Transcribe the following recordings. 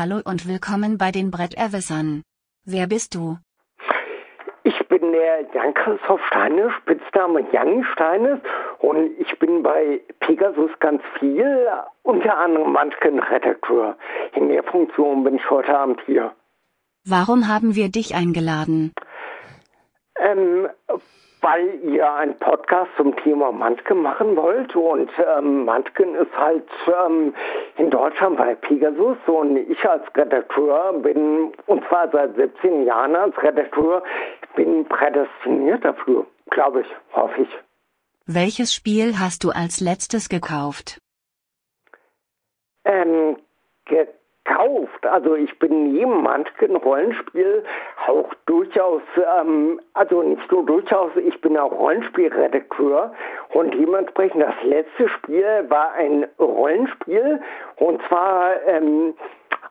hallo und willkommen bei den Bretterwissern. Wer bist du? Ich bin der Jan-Christoph Steines, Spitzname Janni Steines und ich bin bei Pegasus ganz viel, unter anderem Munchkin-Redakteur. In der Funktion bin ich heute Abend hier. Warum haben wir dich eingeladen? Ähm, weil ihr einen Podcast zum Thema Munchkin machen wollt und ähm, Munchkin ist halt ähm, in Deutschland bei Pegasus und ich als Redakteur bin, und zwar seit 17 Jahren als Redakteur, bin prädestiniert dafür, glaube ich, hoffe ich. Welches Spiel hast du als letztes gekauft? Ähm, gekauft. Also ich bin neben manchen Rollenspiel auch durchaus, ähm, also nicht nur durchaus, ich bin auch Rollenspielredakteur und dementsprechend das letzte Spiel war ein Rollenspiel und zwar ähm,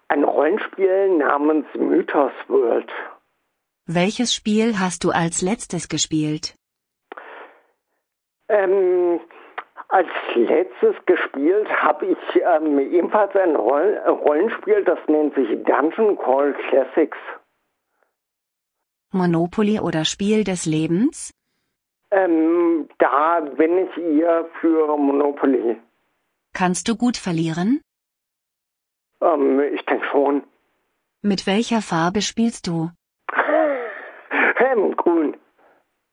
ein Rollenspiel namens Mythos World. Welches Spiel hast du als letztes gespielt? Ähm, als letztes gespielt habe ich ähm, ebenfalls ein Roll Rollenspiel, das nennt sich Dungeon Call Classics. Monopoly oder Spiel des Lebens? Ähm, da bin ich eher für Monopoly. Kannst du gut verlieren? Ähm, ich denke schon. Mit welcher Farbe spielst du? Ähm, grün.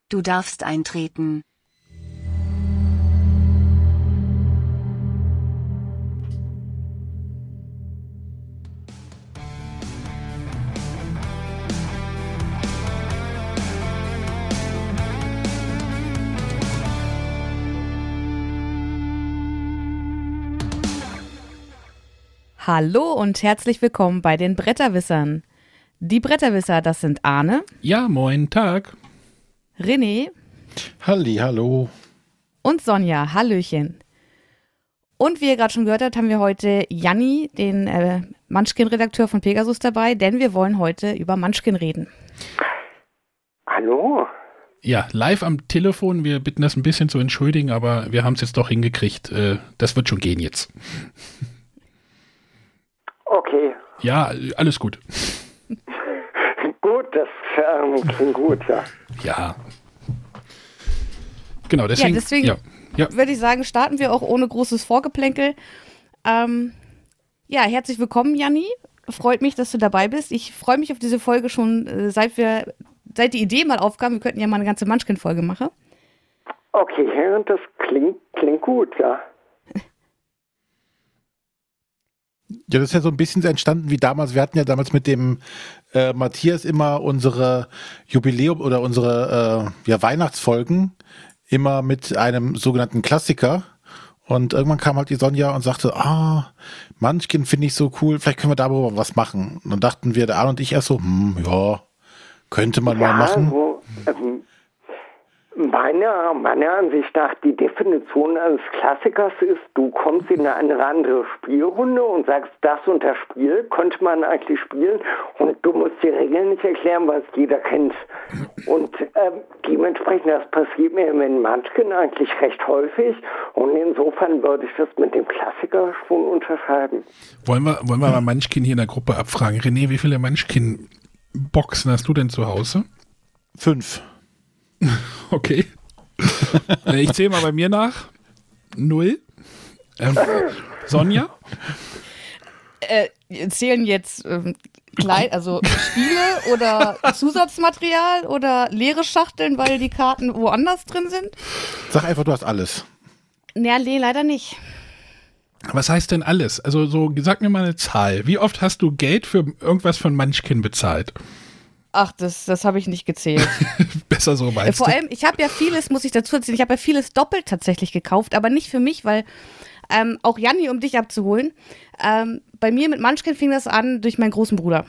Du darfst eintreten. Hallo und herzlich willkommen bei den Bretterwissern. Die Bretterwisser, das sind Arne, Ja, moin, Tag. René Halli, hallo. und Sonja. Hallöchen. Und wie ihr gerade schon gehört habt, haben wir heute Janni, den äh, Munchkin-Redakteur von Pegasus dabei, denn wir wollen heute über Munchkin reden. Hallo? Ja, live am Telefon. Wir bitten das ein bisschen zu entschuldigen, aber wir haben es jetzt doch hingekriegt. Äh, das wird schon gehen jetzt. Okay. Ja, alles gut. Gut, das ähm, klingt gut, ja. Ja. Genau, deswegen. deswegen- Ja, ja. Würde ich sagen, starten wir auch ohne großes Vorgeplänkel. Ähm, ja, herzlich willkommen, Janni. Freut mich, dass du dabei bist. Ich freue mich auf diese Folge schon, äh, seit wir, seit die Idee mal aufkam. Wir könnten ja mal eine ganze Munchkin-Folge machen. Okay, das klingt, klingt gut, ja. Ja, das ist ja so ein bisschen so entstanden wie damals. Wir hatten ja damals mit dem äh, Matthias immer unsere Jubiläum oder unsere äh, ja, Weihnachtsfolgen immer mit einem sogenannten Klassiker. Und irgendwann kam halt die Sonja und sagte, ah, Munchkin finde ich so cool, vielleicht können wir darüber was machen. Und dann dachten wir, der Arne und ich erst so, hm, ja, könnte man ja, mal machen. So, ähm, meiner, meiner Ansicht nach, die Definition eines Klassikers ist, du kommst in eine andere Spielrunde und sagst, das und das Spiel könnte man eigentlich spielen und du musst die Regeln nicht erklären, was jeder kennt. Und ähm, dementsprechend, das passiert mir in Munchkin eigentlich recht häufig und insofern würde ich das mit dem Klassiker schon unterscheiden. Wollen wir, wollen wir mal Munchkin hier in der Gruppe abfragen? René, wie viele Munchkin-Boxen hast du denn zu Hause? Fünf. Okay. Äh, ich zähle mal bei mir nach. Null. Ähm, Sonja? Äh, zählen jetzt ähm, Kleid, also Spiele oder Zusatzmaterial oder leere Schachteln, weil die Karten woanders drin sind? Sag einfach, du hast alles. Ja, nee, leider nicht. Was heißt denn alles? Also so, sag mir mal eine Zahl. Wie oft hast du Geld für irgendwas von Munchkin bezahlt? Ach, das, das habe ich nicht gezählt. Besser so meinst Vor du? allem, ich habe ja vieles, muss ich dazu erzählen, ich habe ja vieles doppelt tatsächlich gekauft, aber nicht für mich, weil ähm, auch Janni, um dich abzuholen, ähm, bei mir mit Munchkin fing das an durch meinen großen Bruder.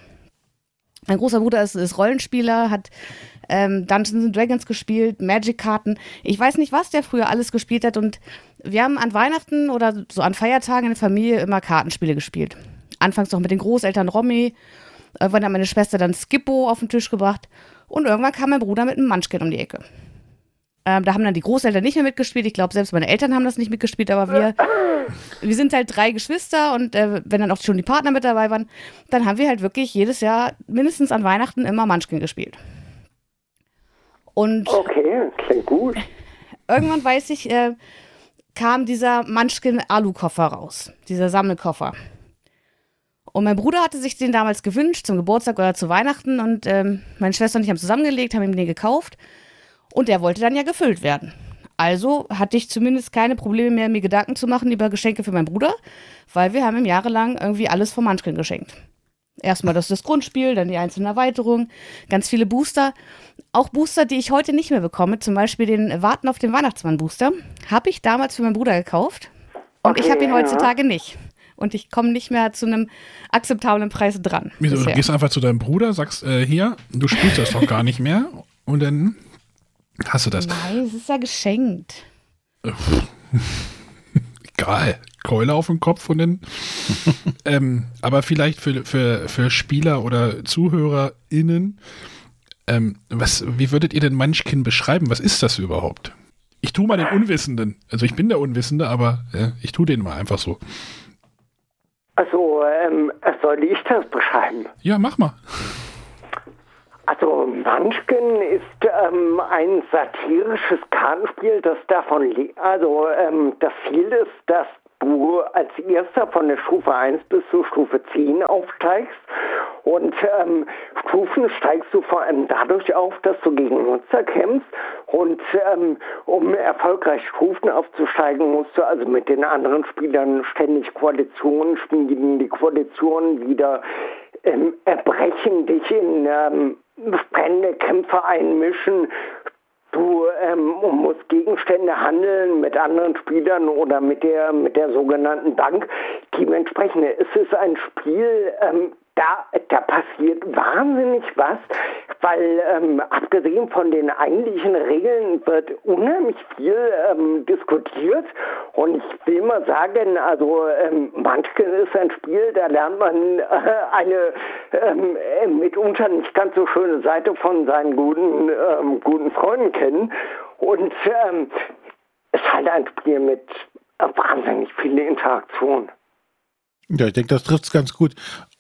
Mein großer Bruder ist, ist Rollenspieler, hat ähm, Dungeons and Dragons gespielt, Magic-Karten. Ich weiß nicht, was der früher alles gespielt hat. Und wir haben an Weihnachten oder so an Feiertagen in der Familie immer Kartenspiele gespielt. Anfangs noch mit den Großeltern Romy. Irgendwann hat meine Schwester dann Skippo auf den Tisch gebracht. Und irgendwann kam mein Bruder mit einem Munchkin um die Ecke. Ähm, da haben dann die Großeltern nicht mehr mitgespielt. Ich glaube, selbst meine Eltern haben das nicht mitgespielt, aber wir, wir sind halt drei Geschwister und äh, wenn dann auch schon die Partner mit dabei waren, dann haben wir halt wirklich jedes Jahr mindestens an Weihnachten immer Munchkin gespielt. Und Okay, klingt gut. irgendwann weiß ich, äh, kam dieser Munchkin Alu-Koffer raus, dieser Sammelkoffer. Und mein Bruder hatte sich den damals gewünscht zum Geburtstag oder zu Weihnachten und ähm, meine Schwester und ich haben zusammengelegt, haben ihm den gekauft und der wollte dann ja gefüllt werden. Also hatte ich zumindest keine Probleme mehr, mir Gedanken zu machen über Geschenke für meinen Bruder, weil wir haben ihm jahrelang irgendwie alles vom Munchkin geschenkt. Erstmal das, das Grundspiel, dann die einzelnen Erweiterungen, ganz viele Booster. Auch Booster, die ich heute nicht mehr bekomme, zum Beispiel den Warten auf den Weihnachtsmann-Booster, habe ich damals für meinen Bruder gekauft. Und ich Okay, habe ihn ja. heutzutage nicht. Und ich komme nicht mehr zu einem akzeptablen Preis dran. Wieso? Du gehst einfach zu deinem Bruder, sagst, äh, hier, du spielst das doch gar nicht mehr. Und dann hast du das. Nein, es ist ja geschenkt. Egal. Keule auf dem Kopf und dann. ähm, aber vielleicht für, für, für Spieler oder ZuhörerInnen, ähm, was, wie würdet ihr denn Munchkin beschreiben? Was ist das überhaupt? Ich tue mal den Unwissenden. Also ich bin der Unwissende, aber äh, ich tue den mal einfach so. Also, ähm, soll ich das beschreiben? Ja, mach mal. Also Munchkin ist ähm, ein satirisches Kartenspiel, das davon. Also ähm, das Ziel ist, dass du als erster von der Stufe 1 bis zur Stufe 10 aufsteigst. Und ähm, Stufen steigst du vor allem dadurch auf, dass du gegen Nutzer kämpfst. Und ähm, um erfolgreich Stufen aufzusteigen, musst du also mit den anderen Spielern ständig Koalitionen spielen. Die Koalitionen wieder ähm, erbrechen, dich in ähm, brennende Kämpfe einmischen. Du ähm, musst Gegenstände handeln mit anderen Spielern oder mit der mit der sogenannten Bank. Dementsprechend ist es ein Spiel, ähm, da, da passiert wahnsinnig was, weil ähm, abgesehen von den eigentlichen Regeln wird unheimlich viel ähm, diskutiert. Und ich will mal sagen, also ähm, Munchkin ist ein Spiel, da lernt man äh, eine ähm, äh, mitunter nicht ganz so schöne Seite von seinen guten, ähm, guten Freunden kennen. Und ähm, es ist halt ein Spiel mit äh, wahnsinnig viel Interaktion. Ja, ich denke, das trifft es ganz gut.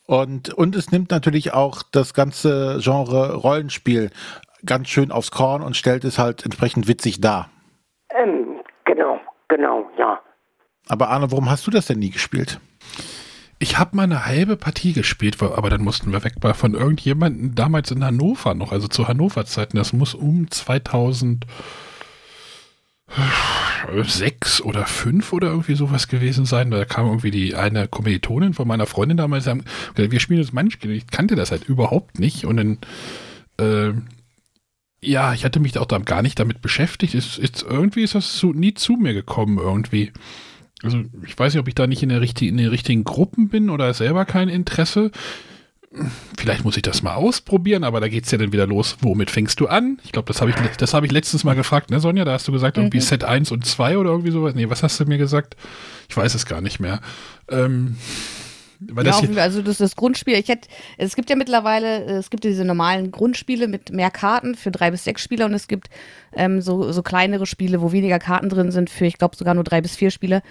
Und, und es nimmt natürlich auch das ganze Genre Rollenspiel ganz schön aufs Korn und stellt es halt entsprechend witzig dar. Ähm, genau, genau, ja. Aber Arne, warum hast du das denn nie gespielt? Ich habe mal eine halbe Partie gespielt, aber dann mussten wir weg bei von irgendjemandem damals in Hannover noch, also zu Hannover-Zeiten. Das muss um 2006 oder 5 oder irgendwie sowas gewesen sein. Da kam irgendwie die eine Kommilitonin von meiner Freundin damals, haben gesagt, wir spielen jetzt Munchkin. Ich kannte das halt überhaupt nicht und dann äh, ja, ich hatte mich auch da gar nicht damit beschäftigt. Ist, ist, irgendwie ist das so nie zu mir gekommen irgendwie. Also ich weiß nicht, ob ich da nicht in, der richtig, in den richtigen Gruppen bin oder selber kein Interesse. Vielleicht muss ich das mal ausprobieren, aber da geht es ja dann wieder los. Womit fängst du an? Ich glaube, das habe ich, das hab ich letztens mal gefragt, ne, Sonja? Da hast du gesagt, irgendwie Mhm. Set 1 und 2 oder irgendwie sowas. Nee, was hast du mir gesagt? Ich weiß es gar nicht mehr. Ähm, weil Ja, das also das, das Grundspiel, ich hätte, es gibt ja mittlerweile, äh, es gibt ja diese normalen Grundspiele mit mehr Karten für drei bis sechs Spieler und es gibt ähm, so, so kleinere Spiele, wo weniger Karten drin sind für, ich glaube, sogar nur drei bis vier Spieler.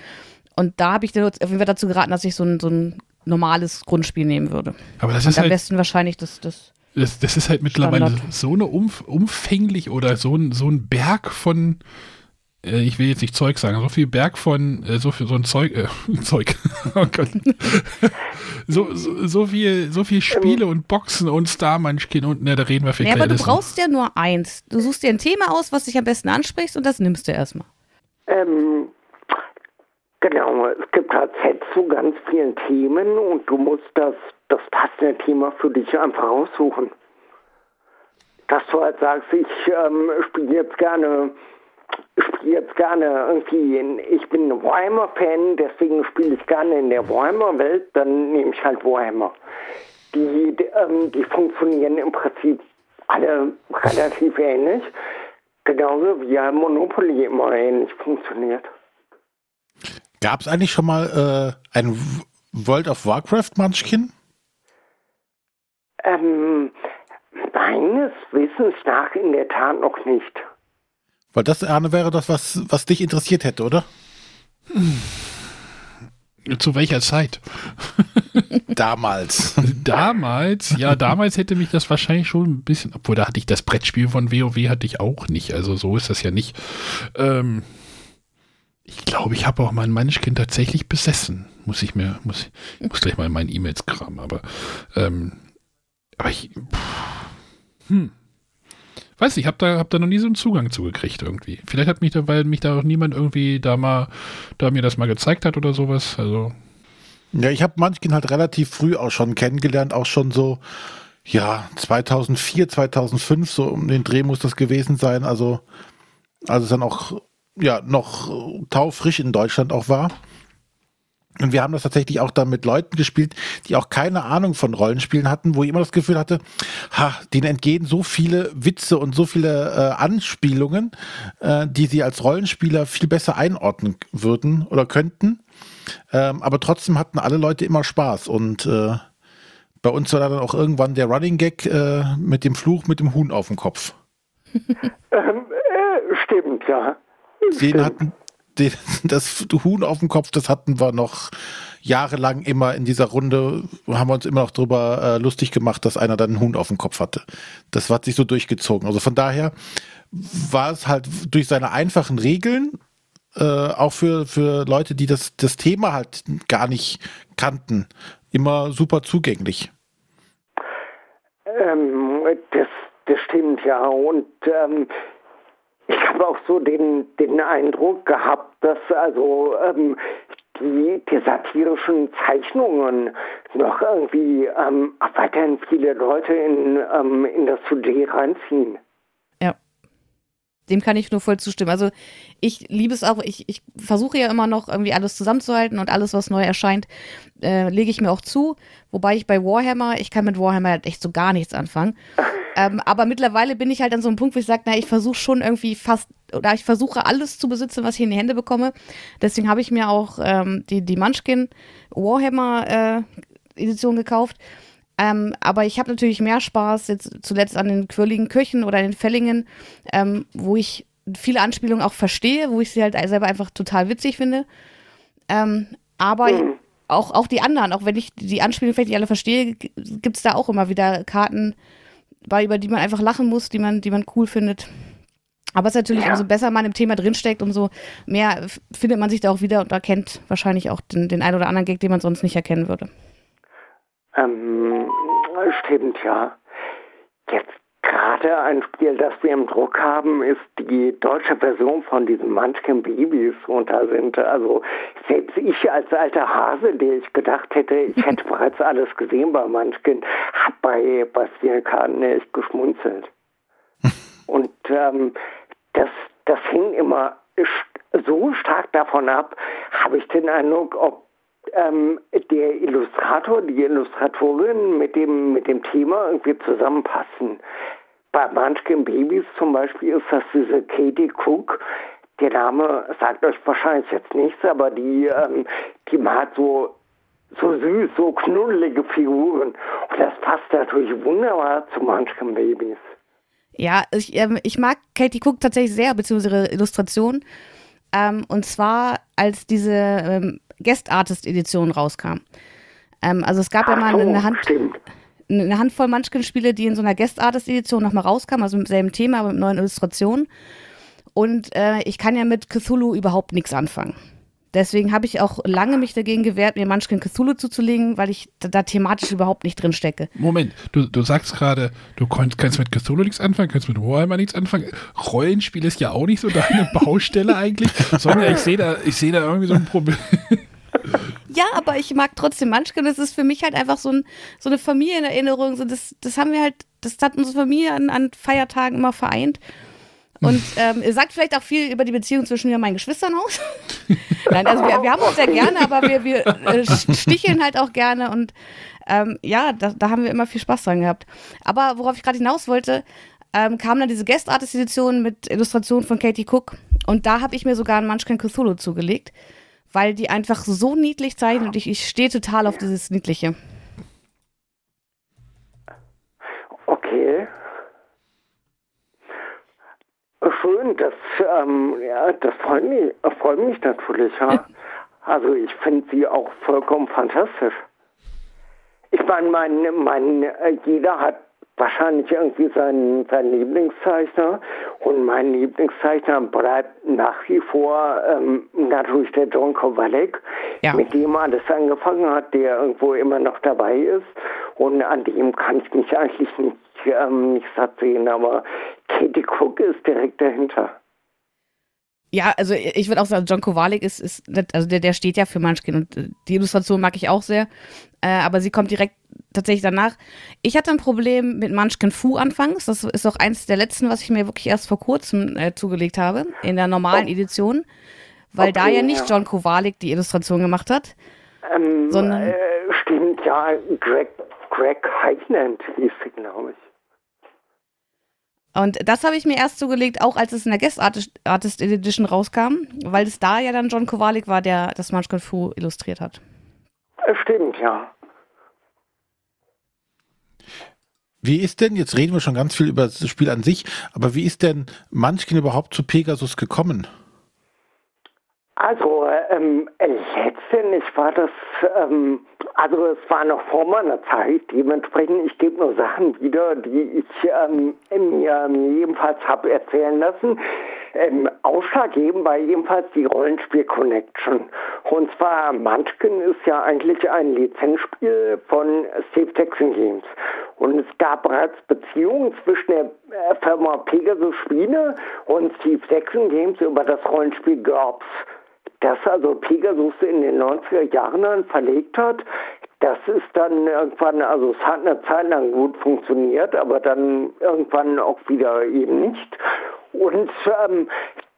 Und da habe ich dann auf jeden Fall dazu geraten, dass ich so ein, so ein normales Grundspiel nehmen würde. aber das Und ist am halt, besten wahrscheinlich das, das das, das ist halt mittlerweile Standard. so eine umf umfänglich oder so ein, so ein Berg von, äh, ich will jetzt nicht Zeug sagen, so viel Berg von, äh, so viel, so ein Zeug, äh, Zeug, oh Gott. so, so, so viel, so viel Spiele und Boxen und Star Munchkin und, ne, da reden wir vielleicht Ja, aber du brauchst ja nur eins. Du suchst dir ein Thema aus, was dich am besten ansprichst und das nimmst du erstmal. Ähm, genau, es gibt halt Sets zu ganz vielen Themen und du musst das, das passende Thema für dich einfach aussuchen. Dass du halt sagst, ich ähm, spiele jetzt gerne, spiele jetzt gerne irgendwie, in, ich bin ein Warhammer-Fan, deswegen spiele ich gerne in der Warhammer-Welt, dann nehme ich halt Warhammer. Die, die, ähm, die funktionieren im Prinzip alle relativ ähnlich. Genauso wie ja Monopoly immer ähnlich funktioniert. Gab es eigentlich schon mal äh, ein World of Warcraft Munchkin? Ähm, meines Wissens nach in der Tat noch nicht. Weil das, Arne, wäre das, was, was dich interessiert hätte, oder? Zu welcher Zeit? Damals. damals, ja, damals hätte mich das wahrscheinlich schon ein bisschen, obwohl da hatte ich das Brettspiel von WoW hatte ich auch nicht, also so ist das ja nicht. Ähm, ich glaube, ich habe auch mein Mannequin tatsächlich besessen. Muss ich mir, muss, ich muss gleich mal in meinen E-Mails kramen, aber, ähm, aber ich, pff, hm. Weiß nicht, ich habe da, hab da noch nie so einen Zugang zugekriegt irgendwie. Vielleicht hat mich da, weil mich da auch niemand irgendwie da mal, da mir das mal gezeigt hat oder sowas. Also. Ja, ich habe Munchkin halt relativ früh auch schon kennengelernt, auch schon so, ja, 2004, 2005, so um den Dreh muss das gewesen sein. Also, als es dann auch, ja, noch taufrisch in Deutschland auch war. Und wir haben das tatsächlich auch dann mit Leuten gespielt, die auch keine Ahnung von Rollenspielen hatten, wo ich immer das Gefühl hatte, ha, denen entgehen so viele Witze und so viele äh, Anspielungen, äh, die sie als Rollenspieler viel besser einordnen würden oder könnten. Ähm, aber trotzdem hatten alle Leute immer Spaß und äh, bei uns war dann auch irgendwann der Running Gag äh, mit dem Fluch mit dem Huhn auf dem Kopf. ähm, äh, stimmt, ja. Den stimmt. hatten den, das Huhn auf dem Kopf, das hatten wir noch jahrelang immer in dieser Runde, haben wir uns immer noch drüber äh, lustig gemacht, dass einer dann einen Huhn auf dem Kopf hatte. Das hat sich so durchgezogen. Also von daher war es halt durch seine einfachen Regeln, äh, auch für, für Leute, die das, das Thema halt gar nicht kannten, immer super zugänglich. Ähm, das, das stimmt, ja. Und ähm, ich habe auch so den, den Eindruck gehabt, dass also ähm, die, die satirischen Zeichnungen noch irgendwie ähm, weiterhin viele Leute in, ähm, in das Sujet reinziehen. Dem kann ich nur voll zustimmen. Also ich liebe es auch, ich, ich versuche ja immer noch irgendwie alles zusammenzuhalten und alles, was neu erscheint, äh, lege ich mir auch zu. Wobei ich bei Warhammer, ich kann mit Warhammer halt echt so gar nichts anfangen. Ähm, aber mittlerweile bin ich halt an so einem Punkt, wo ich sage, na, ich versuche schon irgendwie fast, oder ich versuche alles zu besitzen, was ich in die Hände bekomme. Deswegen habe ich mir auch ähm, die, die Munchkin Warhammer äh, Edition gekauft. Ähm, aber ich habe natürlich mehr Spaß jetzt zuletzt an den quirligen Kirchen oder den Fellingen, ähm, wo ich viele Anspielungen auch verstehe, wo ich sie halt selber einfach total witzig finde. Ähm, aber mhm. auch, auch die anderen, auch wenn ich die Anspielungen vielleicht nicht alle verstehe, gibt es da auch immer wieder Karten, bei, über die man einfach lachen muss, die man, die man cool findet. Aber es ist natürlich, ja. umso besser man im Thema drinsteckt, umso mehr findet man sich da auch wieder und erkennt wahrscheinlich auch den, den einen oder anderen Gag, den man sonst nicht erkennen würde. Ähm, stimmt, ja. Jetzt gerade ein Spiel, das wir im Druck haben, ist die deutsche Version von diesen Munchkin Babys. Und da sind also selbst ich als alter Hase, der ich gedacht hätte, ich hätte bereits alles gesehen bei Munchkin, habe bei, Spielkarten echt geschmunzelt. Und ähm, das, das hing immer so stark davon ab, habe ich den Eindruck, ob ähm, der Illustrator, die Illustratorin mit dem, mit dem Thema irgendwie zusammenpassen. Bei Munchkin Babys zum Beispiel ist das diese Katie Cook. Der Name sagt euch wahrscheinlich jetzt nichts, aber die, ähm, die malt so, so süß, so knuddelige Figuren. Und das passt natürlich wunderbar zu Munchkin Babys. Ja, ich, ähm, ich mag Katie Cook tatsächlich sehr, beziehungsweise ihre Illustration. Ähm, und zwar, als diese ähm, Guest Artist Edition rauskam. Ähm, also es gab Ach ja mal eine Hand. Eine Handvoll Munchkin-Spiele, die in so einer Guest Artist Edition nochmal rauskamen, also mit selben Thema, aber mit neuen Illustrationen. Und äh, ich kann ja mit Cthulhu überhaupt nichts anfangen. Deswegen habe ich auch lange mich dagegen gewehrt, mir Munchkin Cthulhu zuzulegen, weil ich da, da thematisch überhaupt nicht drin stecke. Moment, du, du sagst gerade, du kannst, kannst mit Cthulhu nichts anfangen, kannst mit Warhammer nichts anfangen. Rollenspiel ist ja auch nicht so deine Baustelle eigentlich, sondern ich sehe da, ich da irgendwie so ein Problem. Ja, aber ich mag trotzdem Munchkin. Das ist für mich halt einfach so, ein, so eine Familienerinnerung. So das, das haben wir halt, das hat unsere Familie an, an Feiertagen immer vereint. Und ähm, ihr sagt vielleicht auch viel über die Beziehung zwischen mir und meinen Geschwistern aus. Nein, also wir, wir haben uns sehr gerne, aber wir, wir äh, sticheln halt auch gerne und ähm, ja, da, da haben wir immer viel Spaß dran gehabt. Aber worauf ich gerade hinaus wollte, ähm, kam dann diese Guest Artist Edition mit Illustrationen von Katie Cook und da habe ich mir sogar einen Munchkin Cthulhu zugelegt, weil die einfach so niedlich zeichnen und ich, ich stehe total auf dieses Niedliche. Okay. Schön. Das, ähm, ja, das freut mich, freut mich natürlich. Ja. Also ich finde sie auch vollkommen fantastisch. Ich meine, mein, mein, äh, jeder hat wahrscheinlich irgendwie seinen, seinen Lieblingszeichner und mein Lieblingszeichner bleibt nach wie vor ähm, natürlich der John Kowalek, Ja. mit dem alles angefangen hat, der irgendwo immer noch dabei ist und an dem kann ich mich eigentlich nicht, ähm, nicht satt sehen, aber Katie Cook ist direkt dahinter. Ja, also ich würde auch sagen, John Kowalik ist, ist also der, der steht ja für Munchkin und äh, die Illustration mag ich auch sehr, äh, aber sie kommt direkt tatsächlich danach. Ich hatte ein Problem mit Munchkin Fu anfangs, das ist auch eins der letzten, was ich mir wirklich erst vor kurzem äh, zugelegt habe, in der normalen Edition, weil da Okay, ja nicht ja. John Kowalik die Illustration gemacht hat. Ähm, Sondern- äh, stimmt, ja, Greg, Greg Heitland hieß sie, glaube ich. Und das habe ich mir erst zugelegt, auch als es in der Guest Artist, Artist Edition rauskam, weil es da ja dann John Kowalik war, der das Munchkin Fu illustriert hat. Äh, stimmt, ja. Wie ist denn, jetzt reden wir schon ganz viel über das Spiel an sich, aber wie ist denn Munchkin überhaupt zu Pegasus gekommen? Also, ähm, letztendlich war das, ähm, also es war noch vor meiner Zeit, dementsprechend, ich gebe nur Sachen wieder, die ich ähm, mir, mir ebenfalls habe erzählen lassen. Ähm, ausschlaggebend war ebenfalls die Rollenspiel-Connection. Und zwar Munchkin ist ja eigentlich ein Lizenzspiel von Steve Jackson Games. Und es gab bereits Beziehungen zwischen der äh, Firma Pegasus Spiele und Steve Jackson Games über das Rollenspiel GURPS das also Pegasus in den 90er Jahren dann verlegt hat. Das ist dann irgendwann, also es hat eine Zeit lang gut funktioniert, aber dann irgendwann auch wieder eben nicht. Und ähm,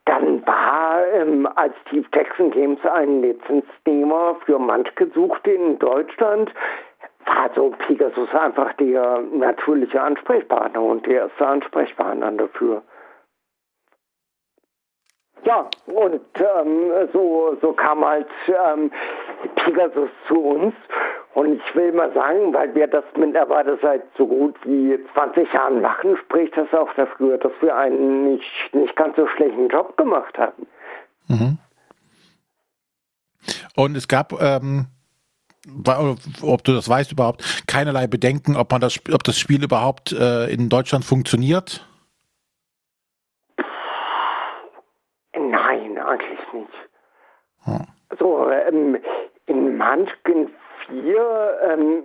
dann war, ähm, als Steve Jackson Games einen Lizenznehmer für Munchkin suchte in Deutschland, war so Pegasus einfach der natürliche Ansprechpartner und der erste Ansprechpartner dafür. Ja, und ähm, so, so kam halt ähm, Pegasus zu uns. Und ich will mal sagen, weil wir das mittlerweile seit so gut wie 20 Jahren machen, spricht das auch dafür, dass wir einen nicht, nicht ganz so schlechten Job gemacht haben. Mhm. Und es gab, ähm, ob du das weißt überhaupt, keinerlei Bedenken, ob man das, ob das Spiel überhaupt äh, in Deutschland funktioniert. Nein, eigentlich nicht. Hm. So, ähm, in Munchkin 4 ähm,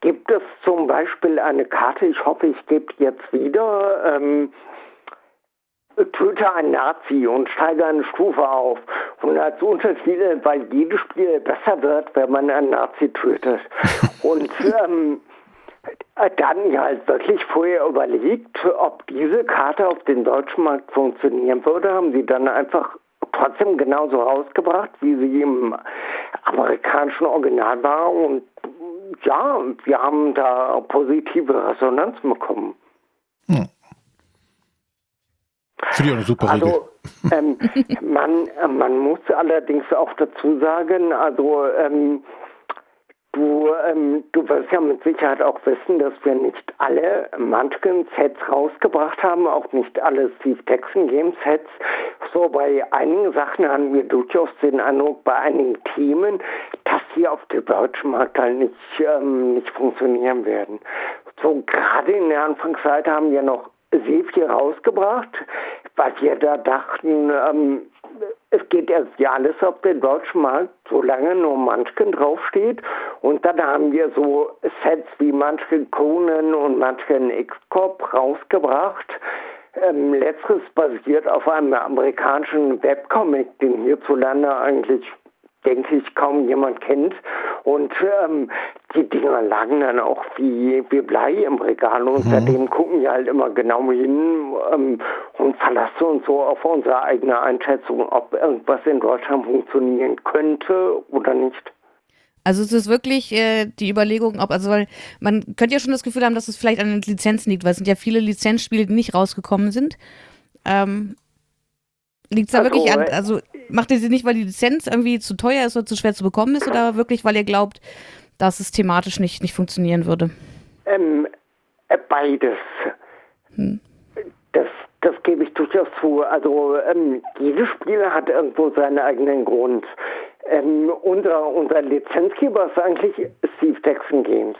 gibt es zum Beispiel eine Karte, ich hoffe, ich gebe jetzt wieder, ähm, töte einen Nazi und steige eine Stufe auf. Und als Untertitel, weil jedes Spiel besser wird, wenn man einen Nazi tötet. Und ähm, dann ja halt wirklich vorher überlegt, ob diese Karte auf dem deutschen Markt funktionieren würde, haben sie dann einfach trotzdem genauso rausgebracht, wie sie im amerikanischen Original war. Und ja, wir haben da positive Resonanz bekommen. Finde ich eine super Regel. Also ähm, man, man muss allerdings auch dazu sagen, also ähm, du, ähm, du wirst ja mit Sicherheit auch wissen, dass wir nicht alle Munchkin-Sets rausgebracht haben, auch nicht alle Steve Jackson Game-Sets. So bei einigen Sachen haben wir durchaus den Eindruck, bei einigen Themen, dass die auf dem deutschen Markt halt nicht, ähm, nicht funktionieren werden. So gerade in der Anfangszeit haben wir noch viel rausgebracht, weil wir da dachten, ähm, es geht erst ja alles auf den deutschen Markt, solange nur Munchkin draufsteht. Und dann haben wir so Sets wie Munchkin Conan und Munchkin X-Corp rausgebracht. Ähm, letzteres basiert auf einem amerikanischen Webcomic, den hierzulande eigentlich denke ich, kaum jemand kennt. Und ähm, die Dinger lagen dann auch wie, wie Blei im Regal und seitdem gucken wir halt immer genau hin ähm, und verlassen uns so auf unsere eigene Einschätzung, ob irgendwas in Deutschland funktionieren könnte oder nicht. Also es ist wirklich äh, die Überlegung, ob, also weil man könnte ja schon das Gefühl haben, dass es vielleicht an den Lizenzen liegt, weil es sind ja viele Lizenzspiele, die nicht rausgekommen sind. Ähm, liegt es da Also, wirklich an, äh, also macht ihr sie nicht, weil die Lizenz irgendwie zu teuer ist oder zu schwer zu bekommen ist oder wirklich, weil ihr glaubt, dass es thematisch nicht, nicht funktionieren würde? Ähm, äh, beides. Hm. Das, das gebe ich durchaus zu. Also ähm, jedes Spiel hat irgendwo seinen eigenen Grund. Ähm, unser, unser Lizenzgeber ist eigentlich Steve Jackson Games.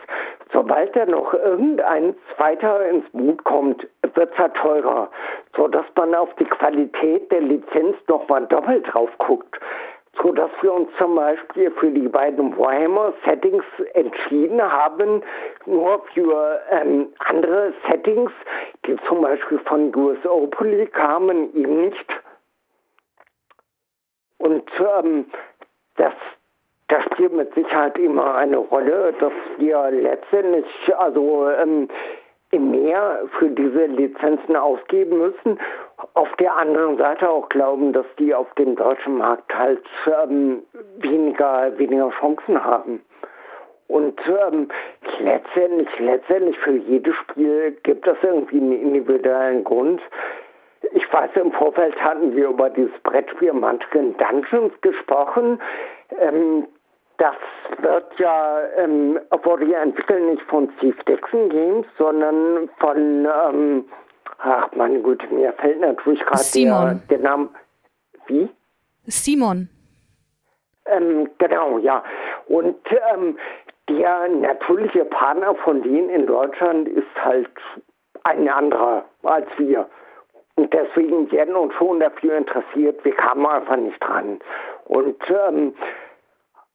Sobald da noch irgendein zweiter ins Boot kommt, wird es halt teurer, sodass man auf die Qualität der Lizenz nochmal doppelt drauf guckt so dass wir uns zum Beispiel für die beiden Warhammer-Settings entschieden haben, nur für ähm, andere Settings, die zum Beispiel von USOpoly kamen, eben nicht. Und ähm, das, das spielt mit Sicherheit immer eine Rolle, dass wir letztendlich, also ähm, mehr für diese Lizenzen ausgeben müssen. Auf der anderen Seite auch glauben, dass die auf dem deutschen Markt halt ähm, weniger, weniger Chancen haben. Und ähm, letztendlich, letztendlich für jedes Spiel gibt es irgendwie einen individuellen Grund. Ich weiß, im Vorfeld hatten wir über dieses Brettspiel Munchkin Dungeons gesprochen. Ähm, das wird ja, ähm, wurde ja entwickelt nicht von Steve Dixon Games, sondern von, ähm, ach meine Güte, mir fällt natürlich gerade der, der Name. Wie? Simon. Ähm, genau, ja. Und ähm, der natürliche Partner von denen in Deutschland ist halt ein anderer als wir. Und deswegen werden uns schon dafür interessiert, wir kamen einfach nicht dran. Und ähm,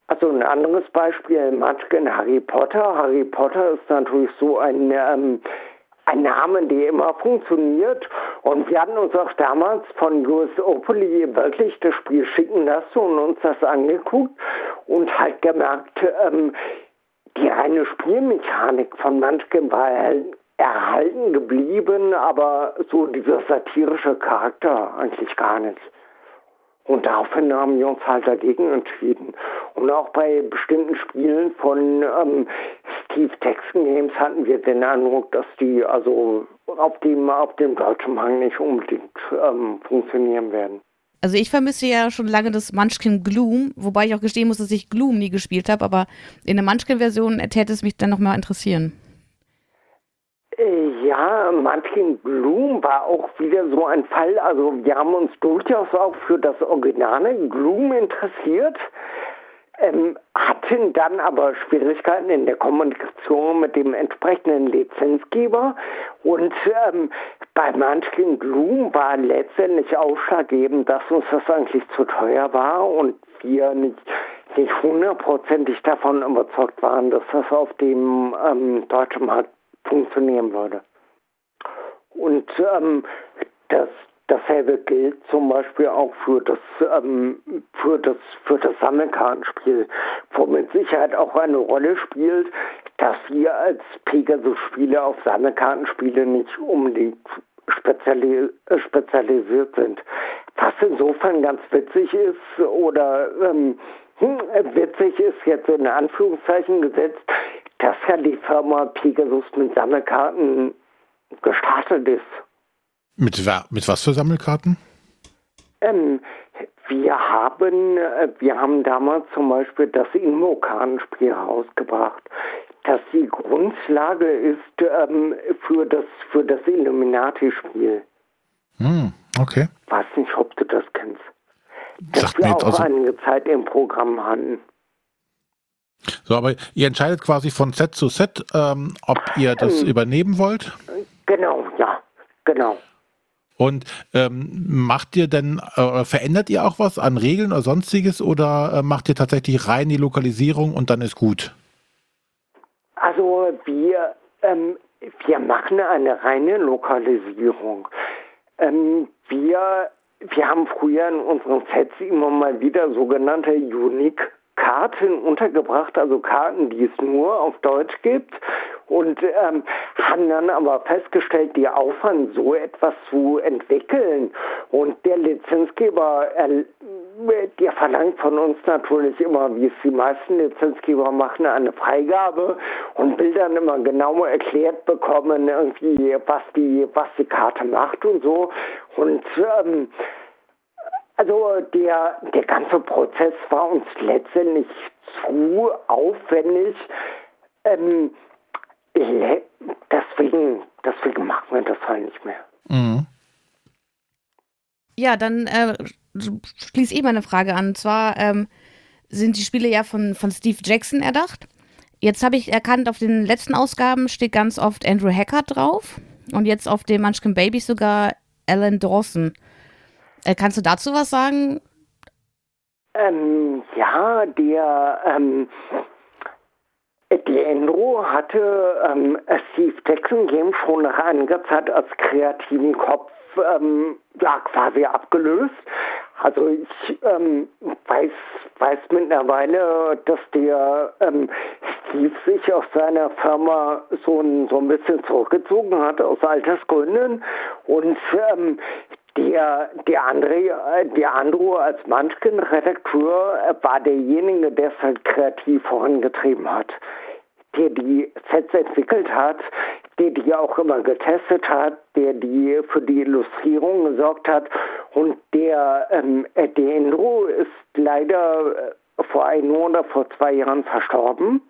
also ein anderes Beispiel, Munchkin Harry Potter. Harry Potter ist natürlich so ein, ähm, ein Name, der immer funktioniert. Und wir hatten uns auch damals von US Opoli wirklich das Spiel schicken lassen und uns das angeguckt und halt gemerkt, ähm, die reine Spielmechanik von Munchkin war erhalten geblieben, aber so dieser satirische Charakter eigentlich gar nicht. Und daraufhin haben wir uns halt dagegen entschieden. Und auch bei bestimmten Spielen von ähm, Steve Texan Games hatten wir den Eindruck, dass die also auf dem, auf dem deutschen Markt nicht unbedingt ähm, funktionieren werden. Also ich vermisse ja schon lange das Munchkin Gloom, wobei ich auch gestehen muss, dass ich Gloom nie gespielt habe, aber in der Munchkin-Version täte es mich dann nochmal interessieren. Äh, ja, Martin Gloom war auch wieder so ein Fall. Also wir haben uns durchaus auch für das Originale Gloom interessiert, ähm, hatten dann aber Schwierigkeiten in der Kommunikation mit dem entsprechenden Lizenzgeber. Und ähm, bei Munchkin Gloom war letztendlich ausschlaggebend, dass uns das eigentlich zu teuer war und wir nicht nicht hundertprozentig davon überzeugt waren, dass das auf dem ähm, deutschen Markt funktionieren würde. Und ähm, das, dasselbe gilt zum Beispiel auch für das, ähm, für das, für das Sammelkartenspiel, wo mit Sicherheit auch eine Rolle spielt, dass wir als Pegasus-Spieler auf Sammelkartenspiele nicht unbedingt speziali äh, spezialisiert sind. Was insofern ganz witzig ist oder ähm, hm, witzig ist jetzt in Anführungszeichen gesetzt, dass ja die Firma Pegasus mit Sammelkarten gestartet ist. Mit, mit was für Sammelkarten? Ähm, wir haben, äh, wir haben damals zum Beispiel das Inmokartenspiel herausgebracht, das die Grundlage ist ähm, für das, für das Illuminati-Spiel. Hm, okay. Weiß nicht, ob du das kennst. Das Sagt wir auch also einige Zeit im Programm hatten. So, aber ihr entscheidet quasi von Set zu Set, ähm, ob ihr das ähm, übernehmen wollt? Genau, ja, genau. Und ähm, macht ihr denn, äh, verändert ihr auch was an Regeln oder sonstiges oder äh, macht ihr tatsächlich rein die Lokalisierung und dann ist gut? Also wir, ähm, wir machen eine reine Lokalisierung. Ähm, wir, wir haben früher in unseren Sets immer mal wieder sogenannte Unique Karten untergebracht, also Karten, die es nur auf Deutsch gibt. Und ähm, haben dann aber festgestellt, die Aufwand, so etwas zu entwickeln. Und der Lizenzgeber, äh, der verlangt von uns natürlich immer, wie es die meisten Lizenzgeber machen, eine Freigabe und will dann immer genau erklärt bekommen, irgendwie, was die, was die Karte macht und so. Und ähm, also der, der ganze Prozess war uns letztendlich zu aufwendig. Ähm, deswegen, deswegen machen wir das halt nicht mehr. Mhm. Ja, dann äh, schließe ich meine Frage an. Und zwar ähm, sind die Spiele ja von, von Steve Jackson erdacht. Jetzt habe ich erkannt, auf den letzten Ausgaben steht ganz oft Andrew Hackard drauf und jetzt auf dem Munchkin Baby sogar Alan Dawson. Äh, kannst du dazu was sagen? Ähm, ja, der, ähm, die Enro hatte ähm, Steve Jackson Game schon nach einiger Zeit als kreativen Kopf ähm, ja, quasi abgelöst. Also ich ähm, weiß, weiß mittlerweile, dass der ähm, Steve sich aus seiner Firma so ein, so ein bisschen zurückgezogen hat aus Altersgründen und ähm, der, der, André, der Andro als Munchkin-Redakteur war derjenige, der es halt kreativ vorangetrieben hat der die Sets entwickelt hat, der die auch immer getestet hat, der die für die Illustrierung gesorgt hat und der ähm, Enro ist leider äh, vor einem oder vor zwei Jahren verstorben.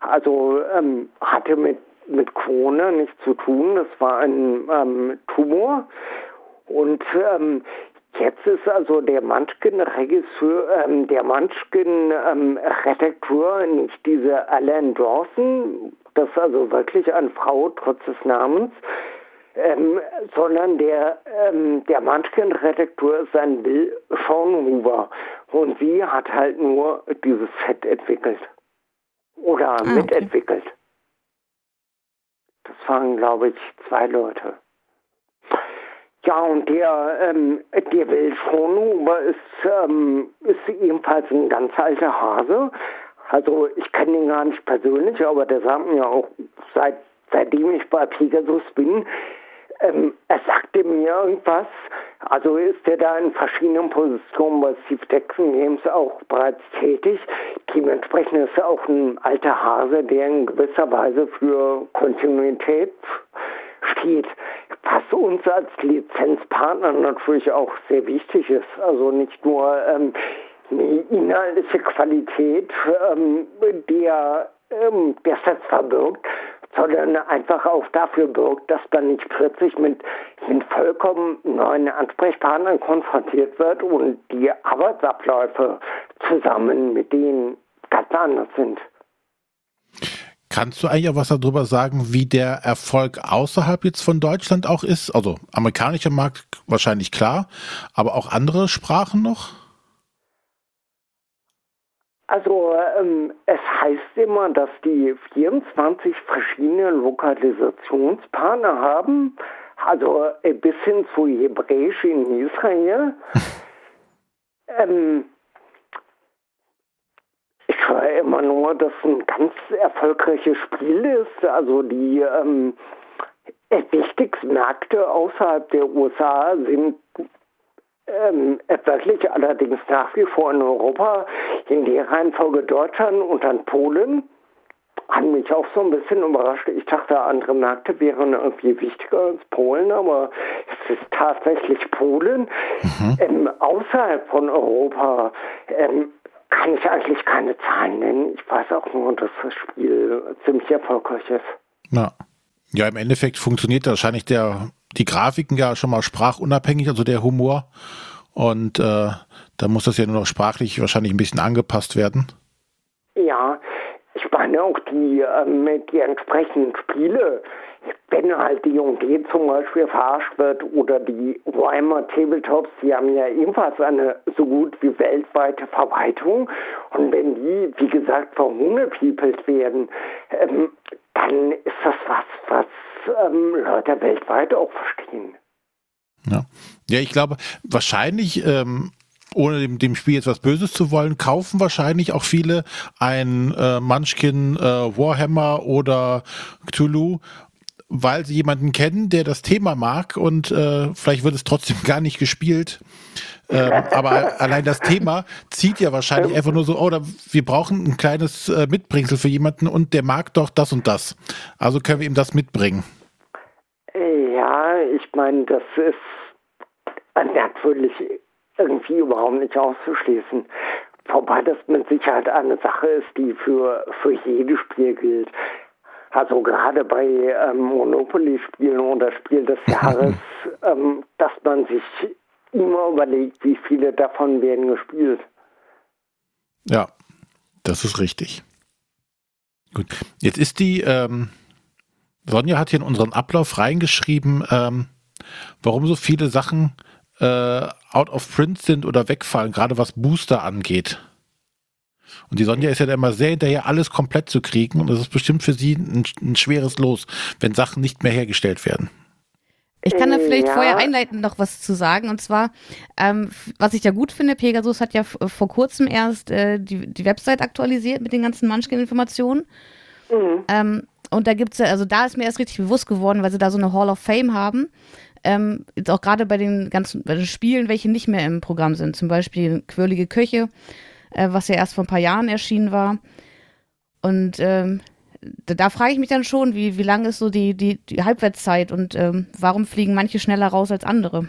Also ähm, hatte mit mit Corona nichts zu tun. Das war ein ähm, Tumor. Und ähm, Jetzt ist also der Munchkin-Regisseur, ähm, der Munchkin-Redakteur ähm, nicht diese Alan Dawson, das ist also wirklich eine Frau trotz des Namens, ähm, sondern der, ähm, der Munchkin-Redakteur ist ein Bill Schornhuber und sie hat halt nur dieses Set entwickelt oder ah, mitentwickelt. Okay. Das waren, glaube ich, zwei Leute. Ja, und der, ähm, der Weltfrohnhuber ist, ähm, ist ebenfalls ein ganz alter Hase. Also ich kenne ihn gar nicht persönlich, aber der sagt mir auch, seit, seitdem ich bei Pegasus bin, ähm, er sagte mir irgendwas. Also ist er da in verschiedenen Positionen bei Steve Jackson Games auch bereits tätig. Dementsprechend ist er auch ein alter Hase, der in gewisser Weise für Kontinuität steht, was uns als Lizenzpartner natürlich auch sehr wichtig ist. Also nicht nur ähm, eine inhaltliche Qualität, ähm, der ähm, der Set verbirgt, sondern einfach auch dafür birgt, dass man nicht plötzlich mit, mit vollkommen neuen Ansprechpartnern konfrontiert wird und die Arbeitsabläufe zusammen mit denen ganz anders sind. Kannst du eigentlich auch was darüber sagen, wie der Erfolg außerhalb jetzt von Deutschland auch ist? Also amerikanischer Markt wahrscheinlich klar, aber auch andere Sprachen noch? Also ähm, es heißt immer, dass die 24 verschiedene Lokalisationspartner haben, also äh, bis hin zu Hebräisch in Israel. ähm, ich höre immer nur, dass ein ganz erfolgreiches Spiel ist. Also die ähm, wichtigsten Märkte außerhalb der USA sind ähm, wirklich allerdings nach wie vor in Europa, in der Reihenfolge Deutschland und dann Polen. Hat mich auch so ein bisschen überrascht. Ich dachte, andere Märkte wären irgendwie wichtiger als Polen, aber es ist tatsächlich Polen. Mhm. Ähm, außerhalb von Europa ähm, kann ich eigentlich keine Zahlen nennen. Ich weiß auch nur, dass das Spiel ziemlich erfolgreich ist. Ja. Ja, im Endeffekt funktioniert wahrscheinlich der, die Grafiken ja schon mal sprachunabhängig, also der Humor. Und äh, da muss das ja nur noch sprachlich wahrscheinlich ein bisschen angepasst werden. Ja, ich meine auch die, ähm, die entsprechenden Spiele wenn halt die D&D zum Beispiel verarscht wird oder die Weimar Tabletops, die haben ja ebenfalls eine so gut wie weltweite Verwaltung und wenn die, wie gesagt, verhungepiepelt werden, ähm, dann ist das was, was ähm, Leute weltweit auch verstehen. Ja, ja ich glaube, wahrscheinlich ähm, ohne dem, dem, Spiel jetzt was Böses zu wollen, kaufen wahrscheinlich auch viele ein äh, Munchkin äh, Warhammer oder Cthulhu weil sie jemanden kennen, der das Thema mag und äh, vielleicht wird es trotzdem gar nicht gespielt. Ähm, aber allein das Thema zieht ja wahrscheinlich einfach nur so, oh, da, wir brauchen ein kleines äh, Mitbringsel für jemanden und der mag doch das und das. Also können wir ihm das mitbringen. Ja, ich meine, das ist natürlich irgendwie überhaupt nicht auszuschließen. Wobei das mit Sicherheit eine Sache ist, die für, für jedes Spiel gilt. Also gerade bei ähm, Monopoly-Spielen oder Spiel des Jahres, ähm, dass man sich immer überlegt, wie viele davon werden gespielt. Ja, das ist richtig. Gut, jetzt ist die, ähm, Sonja hat hier in unseren Ablauf reingeschrieben, ähm, warum so viele Sachen äh, out of print sind oder wegfallen, gerade was Booster angeht. Und die Sonja ist ja immer sehr hinterher, alles komplett zu kriegen. Und das ist bestimmt für sie ein, ein schweres Los, wenn Sachen nicht mehr hergestellt werden. Ich kann da vielleicht ja. vorher einleitend noch was zu sagen. Und zwar, ähm, was ich ja gut finde, Pegasus hat ja vor kurzem erst äh, die, die Website aktualisiert mit den ganzen Munchkin-Informationen. Mhm. Ähm, und da gibt es ja, also da ist mir erst richtig bewusst geworden, weil sie da so eine Hall of Fame haben. Ähm, jetzt auch gerade bei den ganzen bei den Spielen, welche nicht mehr im Programm sind. Zum Beispiel Quirlige Köche, äh, was ja erst vor ein paar Jahren erschienen war. Und ähm, da, da frage ich mich dann schon, wie, wie lang ist so die, die, die Halbwertszeit und ähm, warum fliegen manche schneller raus als andere?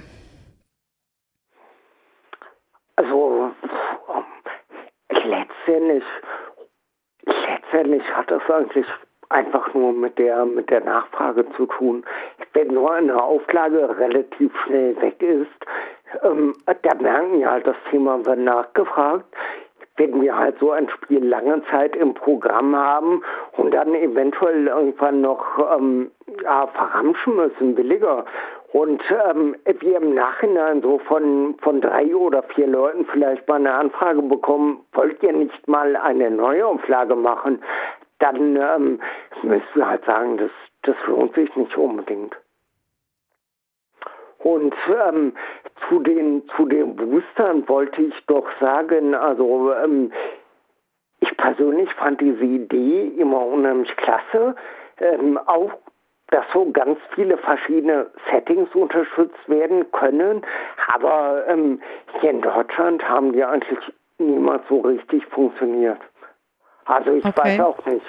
Also letztendlich, letztendlich hat das eigentlich einfach nur mit der mit der Nachfrage zu tun. Wenn so eine Auflage relativ schnell weg ist, ähm, da merken ja halt das Thema wird nachgefragt wenn wir halt so ein Spiel lange Zeit im Programm haben und dann eventuell irgendwann noch ähm, ja, verramschen müssen, billiger. Und ähm, wir im Nachhinein so von, von drei oder vier Leuten vielleicht mal eine Anfrage bekommen, wollt ihr nicht mal eine Neuauflage machen? Dann ähm, müssen wir halt sagen, das, das lohnt sich nicht unbedingt. Und ähm, zu den zu den Boostern wollte ich doch sagen, also ähm, ich persönlich fand diese Idee immer unheimlich klasse. Ähm, auch dass so ganz viele verschiedene Settings unterstützt werden können. Aber ähm, hier in Deutschland haben die eigentlich niemals so richtig funktioniert. Also ich okay. weiß auch nicht.